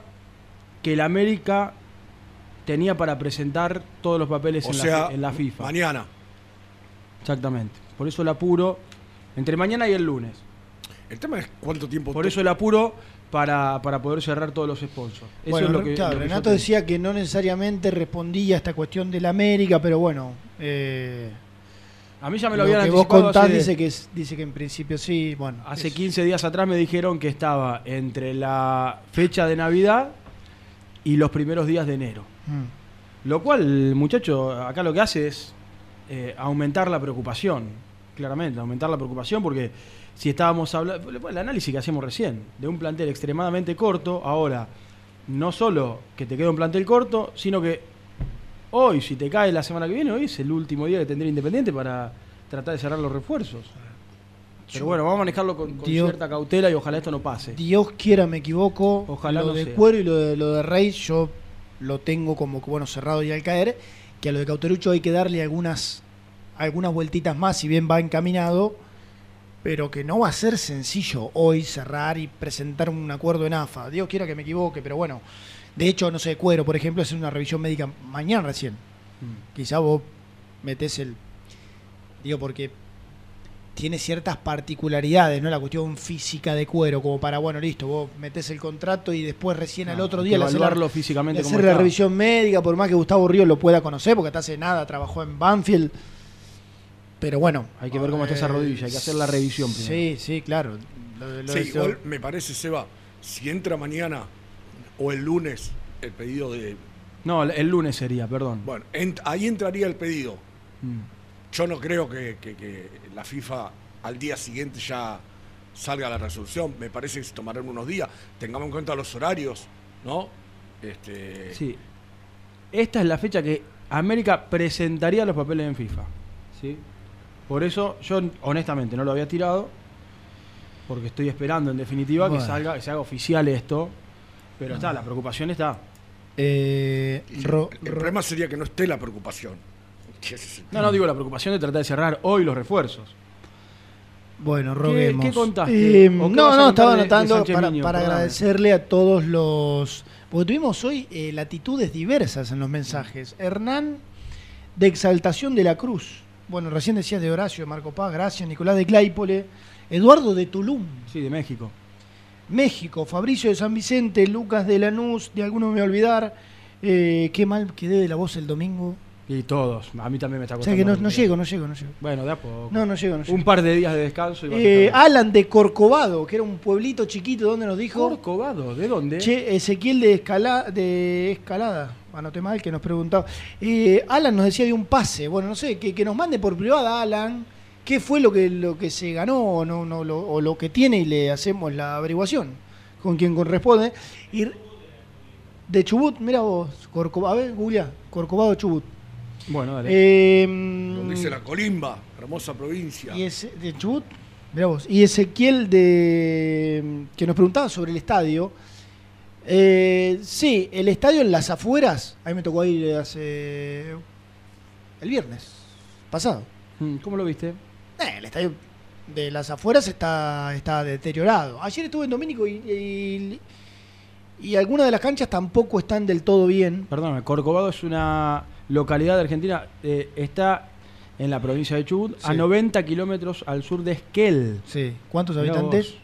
B: que el América tenía para presentar todos los papeles
C: O
B: en,
C: sea,
B: la, en la FIFA.
C: Mañana.
B: Exactamente. Por eso el apuro entre mañana y el lunes.
C: El tema es cuánto tiempo.
B: Por eso el apuro para, para poder cerrar todos los sponsors. Eso
A: Bueno,
B: es lo que,
A: claro,
B: lo que yo
A: Renato decía que no necesariamente respondía a esta cuestión de la América, pero bueno. eh,
B: A mí ya me lo
A: lo
B: habían
A: que vos
B: anticipado
A: contás
B: hace-
A: dice que, es- dice que en principio sí. Bueno,
B: Hace
A: es-
B: 15 días atrás me dijeron que estaba entre la fecha de Navidad y los primeros días de enero.
A: Mm.
B: Lo cual, muchacho, acá lo que hace es eh, aumentar la preocupación, claramente, aumentar la preocupación porque si estábamos hablando, el análisis que hacíamos recién, de un plantel extremadamente corto, ahora, no solo que te queda un plantel corto, sino que hoy, si te cae la semana que viene, hoy es el último día que tendría Independiente para tratar de cerrar los refuerzos. Pero bueno, vamos a manejarlo con, con
A: Dios-
B: cierta cautela y ojalá esto no pase.
A: Dios quiera me equivoco.
B: Ojalá
A: lo
B: no
A: de
B: sea.
A: Cuero y lo de, lo de Rey yo lo tengo como que bueno cerrado y al caer. Que a lo de Cauterucho hay que darle algunas algunas vueltitas más, si bien va encaminado. pero que no va a ser sencillo hoy cerrar y presentar un acuerdo en AFA. Dios quiera que me equivoque, pero bueno. De hecho, no sé, Cuero, por ejemplo, hacer una revisión médica mañana recién. Quizá vos metés el. Digo, porque tiene ciertas particularidades, ¿no? La cuestión física de cuero, como para, bueno, listo, vos metés el contrato y después recién al
B: No,
A: otro día le haces la-
B: evaluarlo físicamente
A: hacer la
B: está.
A: revisión médica, por más que Gustavo Ríos lo pueda conocer, porque hasta hace nada trabajó en Banfield. Pero bueno.
B: Hay que ver cómo está esa
A: eh,
B: rodilla, hay que hacer la revisión primero.
A: Sí, sí, claro. Lo- lo
C: Sí, igual me parece, Seba, si entra mañana o el lunes el pedido de.
B: No, el lunes sería, perdón.
C: Bueno, ent- ahí entraría el pedido.
B: Mm.
C: Yo no creo que, que- que la FIFA al día siguiente ya salga la resolución. Me parece que se tomarán unos días. Tengamos en cuenta los horarios, ¿no? Este,
B: Sí. Esta es la fecha que América presentaría los papeles en FIFA. ¿sí? Por eso yo honestamente no lo había tirado, porque estoy esperando en definitiva
A: Bueno.
B: que salga, que se haga oficial esto. Pero está, la preocupación está.
A: Eh,
C: el
A: Ro-
C: problema sería que no esté la preocupación.
B: No, no digo la preocupación de tratar de cerrar hoy los refuerzos.
A: Bueno,
B: ¿Qué-
A: roguemos.
B: qué contaste?
A: Eh,
B: ¿O qué
A: no, no, estaba anotando para,
B: Miño?
A: para
B: Perdóname.
A: agradecerle a todos los... Porque tuvimos hoy eh, latitudes diversas en los mensajes. Hernán, de Exaltación de la Cruz. Bueno, recién decías de Horacio, de Marco Paz, gracias. Nicolás de Claypole. Eduardo de Tulum.
B: Sí, de México.
A: México, Fabricio de San Vicente, Lucas de Lanús, de alguno me voy a olvidar. Eh, qué mal quedé de la voz el domingo.
B: Y todos. A mí también me está
A: O sea
B: costando.
A: que no, llego, no llego, no llego.
B: Bueno, de a poco.
A: No, no llego, no llego.
B: Un par de días de descanso y
A: Eh. Alan de Corcovado, que era un pueblito chiquito, donde nos dijo?
B: Corcovado, ¿de dónde?
A: Che, Ezequiel de, escala, de Escalada, anoté mal, que nos preguntaba. Eh, Alan nos decía de un pase, bueno, no sé, que, que nos mande por privada, Alan, qué fue lo que, lo que se ganó o, no, no, lo, o lo que tiene y le hacemos la averiguación con quien corresponde. Y de Chubut, mira vos, Corcovado, a ver, Julia, Corcovado Chubut.
B: Bueno, dale.
A: Eh,
C: Donde dice la Colimba, hermosa provincia.
A: y ese, de Chubut, mirá vos. Y Ezequiel de que nos preguntaba sobre el estadio. Eh, sí, el estadio en las afueras. A mí me tocó ir hace el viernes pasado.
B: Mm, ¿Cómo lo viste?
A: Eh, el estadio de las afueras está, está deteriorado. Ayer estuve en Domínico y, y, y algunas de las canchas tampoco están del todo bien.
B: Perdóname, Corcovado es una localidad de Argentina. eh, está en la provincia de Chubut, a
A: Sí.
B: 90 kilómetros al sur de Esquel.
A: Sí. ¿Cuántos
B: Mirá
A: habitantes?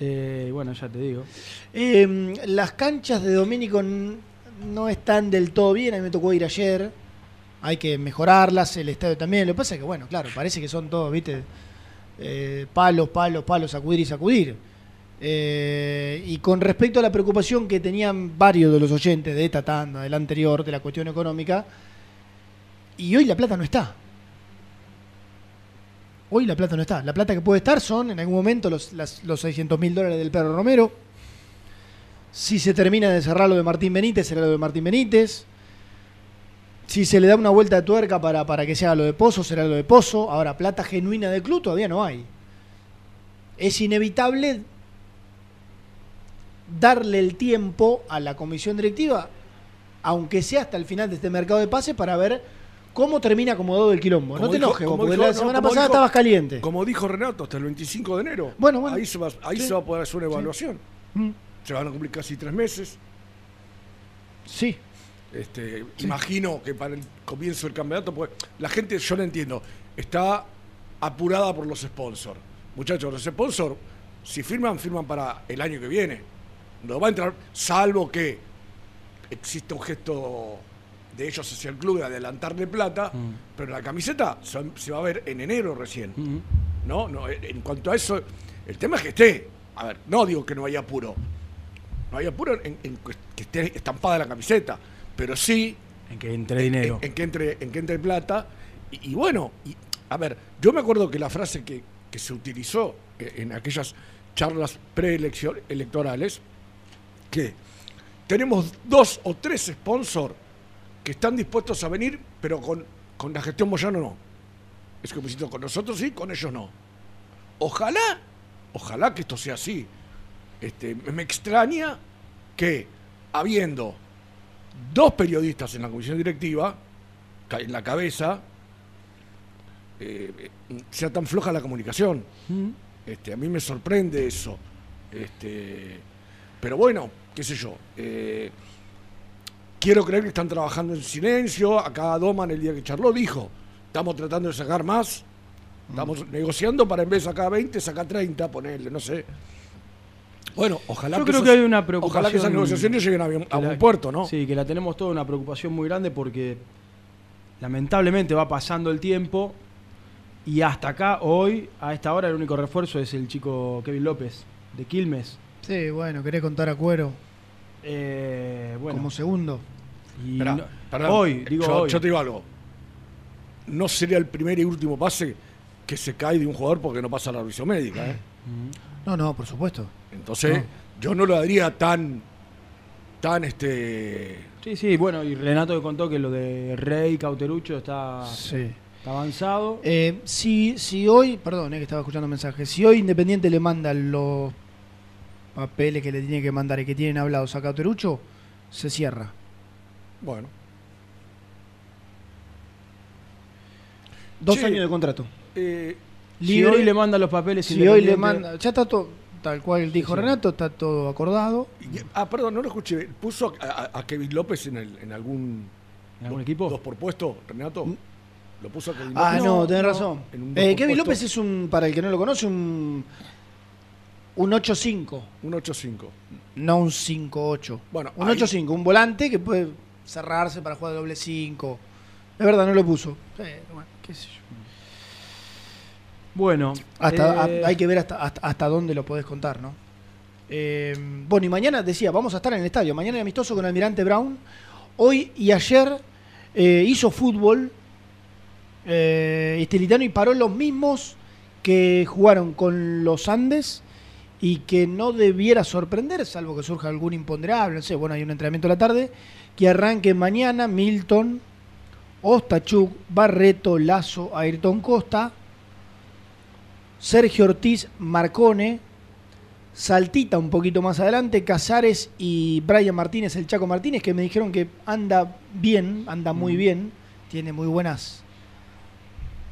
B: Eh, bueno, ya te digo.
A: Eh, las canchas de Domínico no están del todo bien, a mí me tocó ir ayer. Hay que mejorarlas, el estadio también. Lo que pasa es que, bueno, claro, parece que son todos, ¿viste? Eh, palos, palos, palos, sacudir y sacudir. Eh, y con respecto a la preocupación que tenían varios de los oyentes de esta tanda, del anterior, de la cuestión económica, y hoy la plata no está. Hoy la plata no está. La plata que puede estar son en algún momento los, los 600 mil dólares del perro Romero. Si se termina de cerrar lo de Martín Benítez, será lo de Martín Benítez. Si se le da una vuelta de tuerca para, para que sea lo de Pozo, será lo de Pozo. Ahora, plata genuina del club todavía no hay. Es inevitable darle el tiempo a la comisión directiva, aunque sea hasta el final de este mercado de pases, para ver cómo termina acomodado el quilombo. no
C: Como
A: te
C: dijo-
A: enojes, vos, porque
C: dijo-
A: la
C: no,
A: semana pasada
C: dijo-
A: estabas caliente.
C: Como dijo Renato, hasta el 25 de enero.
A: Bueno, bueno.
C: Ahí se va, ahí
A: Sí.
C: se va a poder hacer una evaluación.
A: Mm.
C: Se van a cumplir casi tres meses.
A: Sí.
C: Este, Imagino que para el comienzo del campeonato, pues la gente, yo no entiendo, está apurada por los sponsors. Muchachos, los sponsors, si firman, firman para el año que viene. No va a entrar, salvo que exista un gesto de ellos hacia el club de adelantarle plata, pero la camiseta se, va- se va a ver en enero recién. ¿no? no en en cuanto a eso, el tema es que esté. A ver, no digo que no haya apuro. No hay apuro en, en que esté estampada la camiseta, pero sí
B: En que entre dinero.
C: en, en que entre en que entre plata y, y bueno y, a ver yo me acuerdo que la frase que, que se utilizó eh, en aquellas charlas preelectorales que tenemos dos o tres sponsors que están dispuestos a venir pero con, con la gestión Moyano no es diciendo con nosotros sí con ellos no ojalá ojalá que esto sea así este, me extraña que habiendo dos periodistas en la comisión directiva, en la cabeza, eh, eh, sea tan floja la comunicación. Este, a mí me sorprende eso. Este, pero bueno, qué sé yo. eh, quiero creer que están trabajando en silencio. Acá Doman el día que charló dijo, estamos tratando de sacar más. Estamos negociando para en vez de sacar 20, sacar 30, ponerle, no sé. Bueno, ojalá
B: Yo
C: que
B: creo
C: esas-
B: que hay una preocupación.
C: Ojalá que esas negociaciones lleguen a, bien- a
B: que la-
C: buen puerto, ¿no?
B: Sí, que la tenemos toda una preocupación muy grande porque lamentablemente va pasando el tiempo y hasta acá, hoy, a esta hora, el único refuerzo es el chico Kevin López de Quilmes.
A: Sí, bueno, querés contar a Cuero
B: Eh, bueno,
A: como segundo.
B: y
C: Esperá,
B: no-
C: perdón,
B: hoy, digo
C: yo,
B: hoy.
C: yo te digo algo. No sería el primer y último pase que se cae de un jugador porque no pasa la revisión médica. ¿eh?
A: No, no, por supuesto.
C: Entonces,
A: No.
C: yo no lo daría tan. tan este.
B: Sí, sí, bueno, y Renato que contó que lo de Rey Cauterucho está,
A: Sí.
B: está avanzado.
A: Eh, si, si hoy, perdón, eh, que estaba escuchando mensajes, si hoy Independiente le manda los papeles que le tiene que mandar y que tienen hablados a Cauterucho, se cierra.
C: Bueno.
A: Dos
C: Che,
A: años de contrato.
C: eh,
B: Si hoy le manda los papeles
A: Si hoy le manda, ya está todo, tal cual dijo
C: Sí, sí.
A: Renato, está todo acordado.
C: y- ah, perdón, no lo escuché. ¿Puso a, a- a Kevin López en, el- en algún.
B: ¿En algún
C: do-
B: equipo?
C: ¿Dos por puesto, Renato? ¿Lo puso a Kevin
A: Ah,
C: López?
A: no, tenés razón. Eh, Kevin
C: puesto.
A: López es un, para el que no lo conoce, un, un 8-5,
C: Un 8-5.
A: no un 5-8.
C: Bueno,
A: un
C: ahí-
A: 8-5, un volante que puede cerrarse para jugar de doble 5. Es verdad, no lo puso. Eh, bueno, qué sé yo.
B: Bueno,
A: Hasta,
B: eh,
A: hay que ver hasta, hasta, hasta dónde lo podés contar, ¿no? Eh, bueno, y mañana decía, vamos a estar en el estadio. Mañana es amistoso con Almirante Brown. Hoy y ayer eh, hizo fútbol eh, Estilitano y paró los mismos que jugaron con los Andes y que no debiera sorprender, salvo que surja algún imponderable. No sé, bueno, hay un entrenamiento a la tarde que arranque mañana Milton, Ostachuk, Barreto, Lazo, Ayrton Costa. Sergio Ortiz Marcone, Saltita un poquito más adelante, Casares y Brian Martínez, el Chaco Martínez, que me dijeron que anda bien, anda muy bien, tiene muy buenas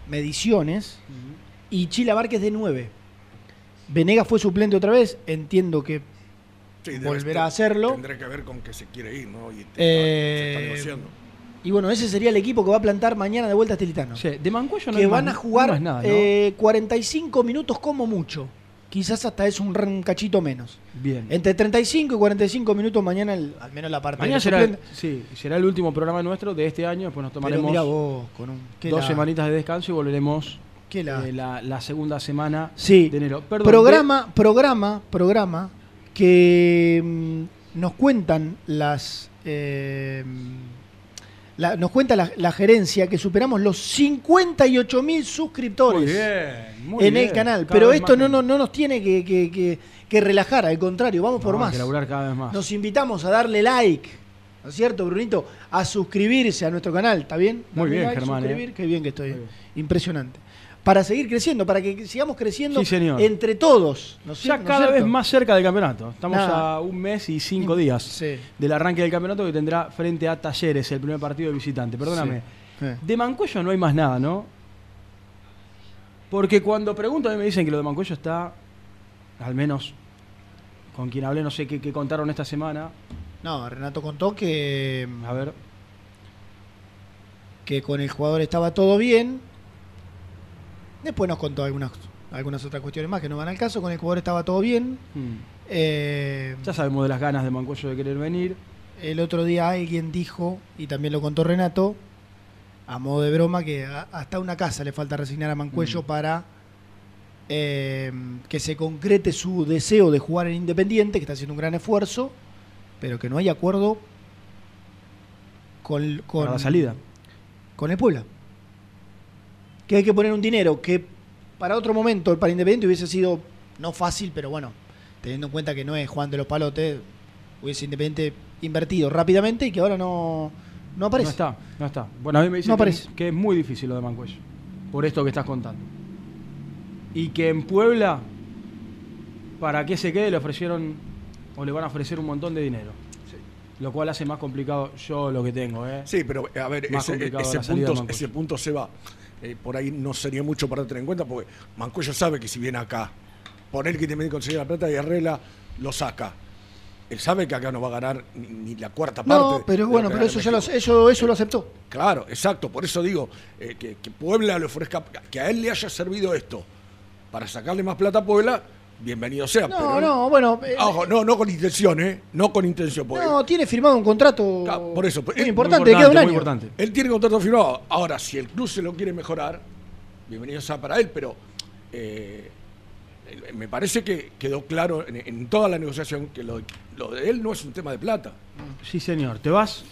A: mediciones, y Chila Várquez de 9. Venega fue suplente otra vez, entiendo que
C: Sí,
A: volverá a hacerlo.
C: Tendrá que ver con que se quiere ir, ¿no? Y te-
A: Eh,
C: se está negociando.
A: Y bueno, ese sería el equipo que va a plantar mañana de vuelta a Estilitano.
B: sí, de Mancuello no
A: que van a jugar
B: no hay más nada, ¿no?
A: eh, 45 minutos como mucho. Quizás hasta es un, un cachito menos.
B: Bien.
A: Entre 35 y 45 minutos mañana, el- al menos la parte
B: Mañana
A: de
B: será, sí, será el último programa nuestro de este año, después nos tomaremos
A: mira vos, con un... qué
B: dos
A: la-
B: semanitas de descanso y volveremos
A: la-
B: eh, la, la segunda semana
A: Sí.
B: de enero. Perdón,
A: programa, programa, programa que mm, nos cuentan las... eh, la- nos cuenta la, la gerencia que superamos los 58 mil suscriptores
B: Muy bien, muy
A: en el canal.
B: Cada
A: Pero esto no, no, no nos tiene que, que- que- que relajar, al contrario, vamos por
B: No,
A: más.
B: que laburar cada vez más.
A: Nos invitamos a darle like, ¿no es cierto, Brunito? A suscribirse a nuestro canal, ¿está bien?
B: Muy bien,
A: like,
B: Germán, ¿eh?
A: Qué bien que estoy. Impresionante. Para seguir creciendo, para que sigamos creciendo
B: Sí, señor.
A: entre todos. ¿no es
B: Ya
A: cier- ¿no es
B: cada vez más cerca del campeonato. Estamos
A: Nada.
B: a un mes y cinco días
A: Sí.
B: del arranque del campeonato que tendrá frente a Talleres, el primer partido de visitante. Perdóname.
A: Sí.
B: De Mancuello no hay más nada, ¿no? Porque cuando pregunto a mí me dicen que lo de Mancuello está, al menos con quien hablé, no sé qué, qué contaron esta semana.
A: No, Renato contó que,
B: A ver,
A: que con el jugador estaba todo bien. Después nos contó algunas, algunas otras cuestiones más que no van al caso. Con el jugador estaba todo bien.
B: hmm,
A: Eh,
B: ya sabemos de las ganas de Mancuello de querer venir.
A: El otro día alguien dijo, y también lo contó Renato, a modo de broma, que a- hasta una casa le falta resignar a Mancuello para eh, que se concrete su deseo de jugar en Independiente, que está haciendo un gran esfuerzo, pero que no hay acuerdo con, con
B: Para la salida.
A: con el Puebla. Que hay que poner un dinero que para otro momento, para Independiente hubiese sido no fácil, pero bueno, teniendo en cuenta que no es Juan de los Palotes, hubiese Independiente invertido rápidamente y que ahora no, no aparece.
B: No está, no está. Bueno, a mí me dicen
A: No
B: que,
A: aparece.
B: que es muy difícil lo de Mancuello. Por esto que estás contando. Y que en Puebla, para que se quede, le ofrecieron o le van a ofrecer un montón de dinero. Lo cual hace más complicado yo lo que tengo, ¿eh?
C: Sí, pero a ver,
B: Más
C: ese,
B: complicado
C: ese punto, ese punto se va. Eh, por ahí no sería mucho para tener en cuenta, porque Mancuello sabe que si viene acá, él que tiene que conseguir la plata y Arregla lo saca. Él sabe que acá no va a ganar ni, ni la cuarta parte.
A: No, pero bueno, pero eso ya lo, eso, eso lo aceptó.
C: Claro, exacto. Por eso digo eh, que, que Puebla le ofrezca, que a él le haya servido esto para sacarle más plata a Puebla, bienvenido sea.
A: No,
C: pero-
A: no, bueno, eh,
C: Ojo, no, no con intención, ¿eh? No con intención. porque-
A: no, tiene firmado un contrato
C: por eso.
A: muy
C: eh,
A: importante, queda un año.
C: Él tiene contrato firmado. Ahora, si el club se lo quiere mejorar, bienvenido sea para él, pero eh, eh, me parece que quedó claro en, en toda la negociación que lo, lo de él no es un tema de plata.
B: Sí, señor. ¿Te vas?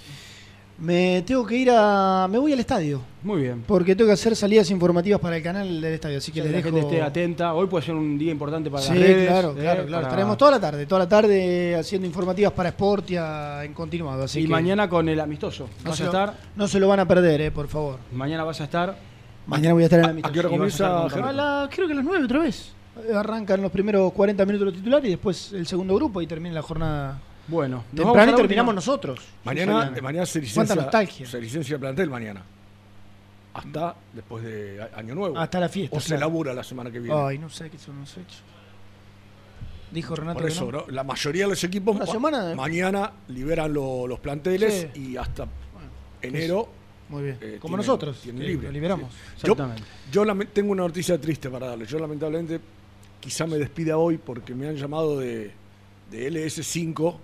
A: Me tengo que ir a. Me voy al estadio.
B: Muy bien.
A: Porque tengo que hacer salidas informativas para el canal del estadio. Así que
B: Que
A: les
B: la
A: dejo.
B: gente esté atenta. Hoy puede ser un día importante para
A: Sí,
B: las redes.
A: claro,
B: eh,
A: claro, claro.
B: para-
A: Estaremos toda la tarde, toda la tarde haciendo informativas para Sportia en continuado. Así
B: y
A: que
B: mañana con el amistoso.
A: no
B: vas
A: se,
B: a
A: lo,
B: estar.
A: no se lo van a perder, eh, por favor.
B: Mañana vas a estar.
A: Mañana voy a estar en el
C: ¿A
A: amistoso.
C: qué hora
A: a
C: comienza?
A: A la- creo que a las 9 otra vez. Arrancan los primeros 40 minutos los titulares y después el segundo grupo y termina la jornada.
B: Bueno,
A: temprano terminamos nosotros.
C: Mañana, mañana se
A: Cuánta
C: licencia,
A: nostalgia.
C: se licencia el plantel mañana. Hasta después de Año Nuevo.
A: Hasta la fiesta,
C: O se labura la semana que viene.
A: Ay, no sé qué son los hechos. Dijo Renato
C: Por
A: que
C: eso,
A: no.
C: ¿no? la mayoría de los equipos
A: semana-
C: mañana liberan lo- los planteles
A: Sí.
C: y hasta enero.
A: Muy bien.
C: eh,
A: Como
C: tienen-
A: nosotros,
C: libre.
A: lo liberamos.
C: Sí. Yo, tengo una noticia triste para darle. Yo lamentablemente quizá me despida hoy porque me han llamado de, de LS5.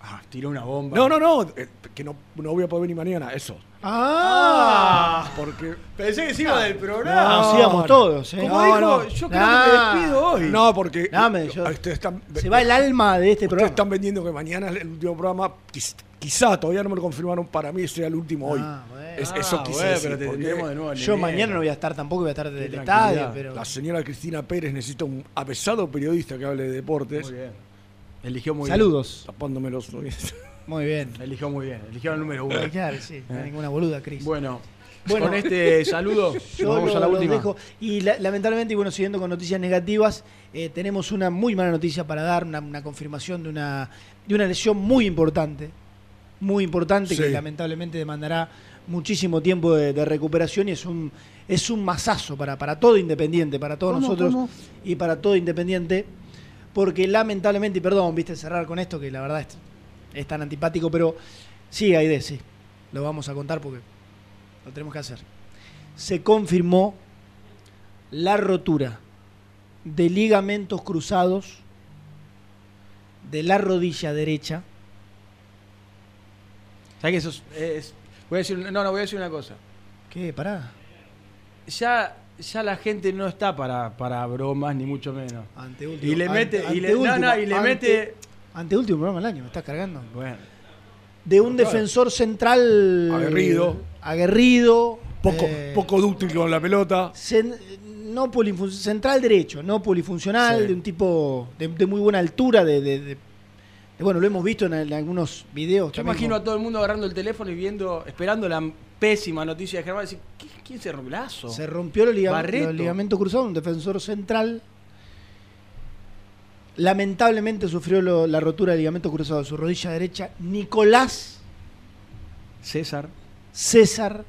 B: Ah, tiró una bomba.
C: No, no, no, eh, que no, no voy a poder venir mañana, eso.
A: Ah,
C: porque
B: pensé que se iba del programa.
A: No, sí, íbamos todos, eh.
B: Como
A: No,
B: dijo,
A: no.
B: yo creo
A: Ah.
B: que me despido hoy.
C: No, porque
A: Dame, yo-
C: ustedes están,
A: Se va el alma de este
C: ustedes
A: programa.
C: están vendiendo que mañana es el último programa. Quiz- Quizá, todavía no me lo confirmaron, para mí sea el último hoy.
A: Ah, bueno.
C: Es-
A: Ah,
C: eso quise
B: bueno,
C: decir,
B: pero te
C: porque
B: tendremos de nuevo en
A: Yo
B: enero.
A: mañana no voy a estar tampoco, voy a estar desde el estadio, pero.
C: La señora Cristina Pérez necesita un avesado periodista que hable de deportes.
B: Muy bien. Eligió muy
A: Saludos.
C: Tapándome los
A: Muy bien.
B: bien. Eligió muy bien. Eligió el número uno.
A: Claro, sí, no hay
B: Eh.
A: ninguna boluda, Cris.
B: Bueno,
A: Bueno.
B: con este saludo,
A: Yo
B: vamos
A: lo-
B: a la última.
A: dejo. Y la- lamentablemente, y bueno, siguiendo con noticias negativas, eh, tenemos una muy mala noticia para dar, una, una confirmación de una, de una lesión muy importante, muy importante, que lamentablemente demandará muchísimo tiempo de, de recuperación y es un, es un masazo para, para todo Independiente, para todos
C: ¿Cómo,
A: nosotros
C: cómo?
A: y para todo Independiente, porque lamentablemente, y perdón, viste, cerrar con esto, que la verdad es, es tan antipático, pero sí, Aide, sí, lo vamos a contar porque lo tenemos que hacer se confirmó la rotura de ligamentos cruzados de la rodilla derecha.
B: ¿Sabes que eso es, es- voy a decir, no, no, voy a decir una cosa.
A: ¿Qué? Pará.
B: Ya, ya la gente no está para, para bromas, ni mucho menos.
A: Anteúltimo.
B: Y le mete,
A: Ante-
B: y le, no, no, y le
A: ante-
B: mete.
A: Anteúltimo programa del año, me estás cargando.
B: Bueno,
A: De un
C: Claro.
A: defensor central.
C: Aguerrido.
A: Aguerrido.
C: Poco,
A: eh,
C: poco dúctil con la pelota.
A: cen- no central derecho, no polifuncional,
C: Sí.
A: de un tipo de, de muy buena altura, de, de- de- bueno, lo hemos visto en, en algunos videos.
B: yo
A: también
B: imagino a todo el mundo agarrando el teléfono y viendo, esperando la pésima noticia de Germán. y Decir, ¿qué- ¿quién se rompió el brazo?
A: Se rompió los, liga-
B: Barreto.
A: los ligamentos cruzados, un defensor central. Lamentablemente sufrió lo- la rotura del ligamento cruzado de su rodilla derecha. Nicolás
B: César.
A: César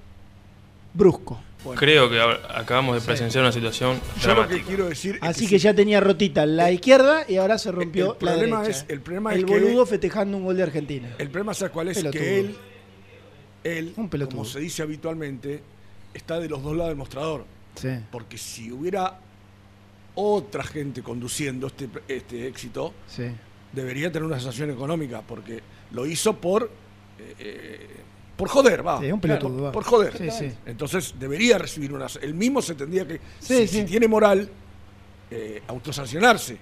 A: Brusco.
W: Creo que acabamos de presenciar una situación
C: Yo lo que quiero decir es
A: Así
C: que,
A: que
C: si-
A: ya tenía rotita la izquierda y ahora se rompió
C: el problema
A: la derecha.
C: es- el problema
A: El
C: es que-
A: boludo festejando un gol de Argentina.
C: el problema es cuál es
A: Pelotudo.
C: que él, él
A: Un
C: como se dice habitualmente, está de los dos lados del mostrador.
A: Sí.
C: Porque si hubiera otra gente conduciendo este, este éxito,
A: Sí.
C: debería tener una sanción económica, porque lo hizo por eh, eh, por joder, va.
A: Sí, un pelotudo,
C: Claro,
A: va.
C: por joder.
A: Sí, sí.
C: Entonces debería recibir una. El mismo se tendría que.
A: Sí,
C: si,
A: sí.
C: si tiene moral, eh, autosancionarse.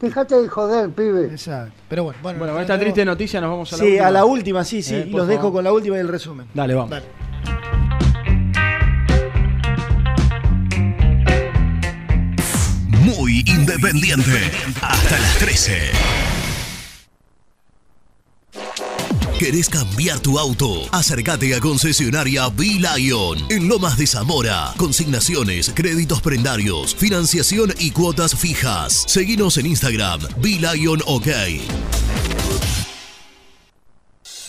X: Dejate de joder, pibe.
A: Exacto. Pero bueno, bueno,
B: Bueno, con esta triste noticia nos vamos a la
A: Sí,
B: última.
A: a la última, sí, sí.
B: Eh,
A: y los dejo con la última y el resumen.
B: Dale, vamos.
A: Dale.
D: Muy independiente. Hasta las 13. ¿Querés cambiar tu auto? Acércate a concesionaria B-Lion en Lomas de Zamora. Consignaciones, créditos prendarios, financiación y cuotas fijas. Seguinos en Instagram, B-Lion OK.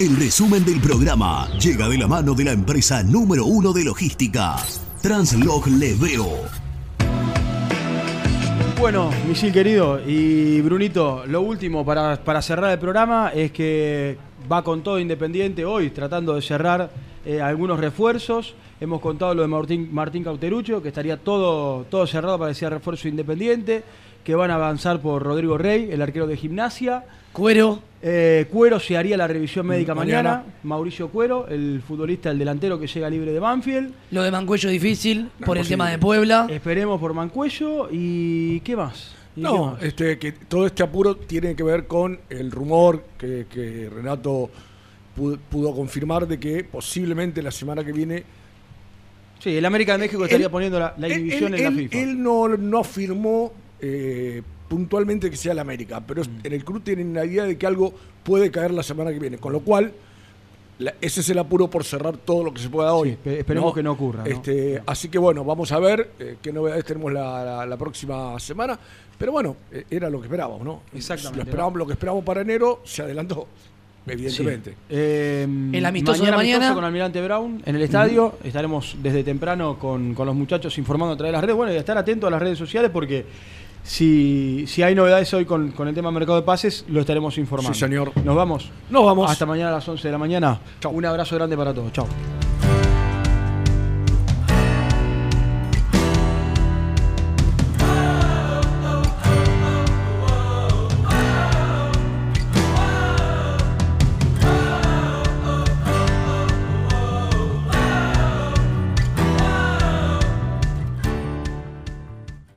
D: El resumen del programa llega de la mano de la empresa número uno de logística, Translog Leveo.
B: Bueno, Misil querido y Brunito, lo último para, para cerrar el programa es que va con todo Independiente hoy, tratando de cerrar eh, algunos refuerzos. Hemos contado lo de Martín, Martín Cauterucho, que estaría todo, todo cerrado para decir refuerzo Independiente, que van a avanzar por Rodrigo Rey, el arquero de gimnasia.
Y: Cuero.
B: Eh, Cuero se haría la revisión médica
Y: Mm,
B: mañana.
Y: mañana.
B: Mauricio Cuero, el futbolista, el delantero que llega libre de Banfield.
Y: Lo de Mancuello difícil por el tema de Puebla.
B: Esperemos por Mancuello y ¿qué más? ¿Y qué
C: No,
B: más?
C: este, que todo este apuro tiene que ver con el rumor que, que Renato pudo, pudo confirmar de que posiblemente la semana que viene.
B: Sí, el América de México estaría poniendo la, la
C: Él-
B: inhibición
C: él,
B: en la FIFA.
C: él no, no afirmó eh, puntualmente que sea el América, pero
B: Mm.
C: en el club tienen la idea de que algo puede caer la semana que viene, con lo cual la- ese es el apuro por cerrar todo lo que se pueda hoy.
B: espe- esperemos que no ocurra, ¿no?
C: Este, Así que bueno, vamos a ver eh, qué novedades tenemos la, la- la próxima semana. Pero bueno, eh, era lo que esperábamos, ¿no?
B: Exactamente,
C: Lo, esperábamos, lo que esperábamos para enero se adelantó, evidentemente.
B: Eh,
Y: El amistoso de mañana.
B: con Almirante Brown en el estadio. Estaremos desde temprano con, con los muchachos informando a través de las redes. Bueno, y estar atentos a las redes sociales porque si, si hay novedades hoy con, con el tema mercado de pases, lo estaremos informando.
C: Sí, señor.
B: Nos vamos.
C: Nos vamos.
B: Hasta mañana a las 11 de la mañana. Un abrazo grande para todos. Chao.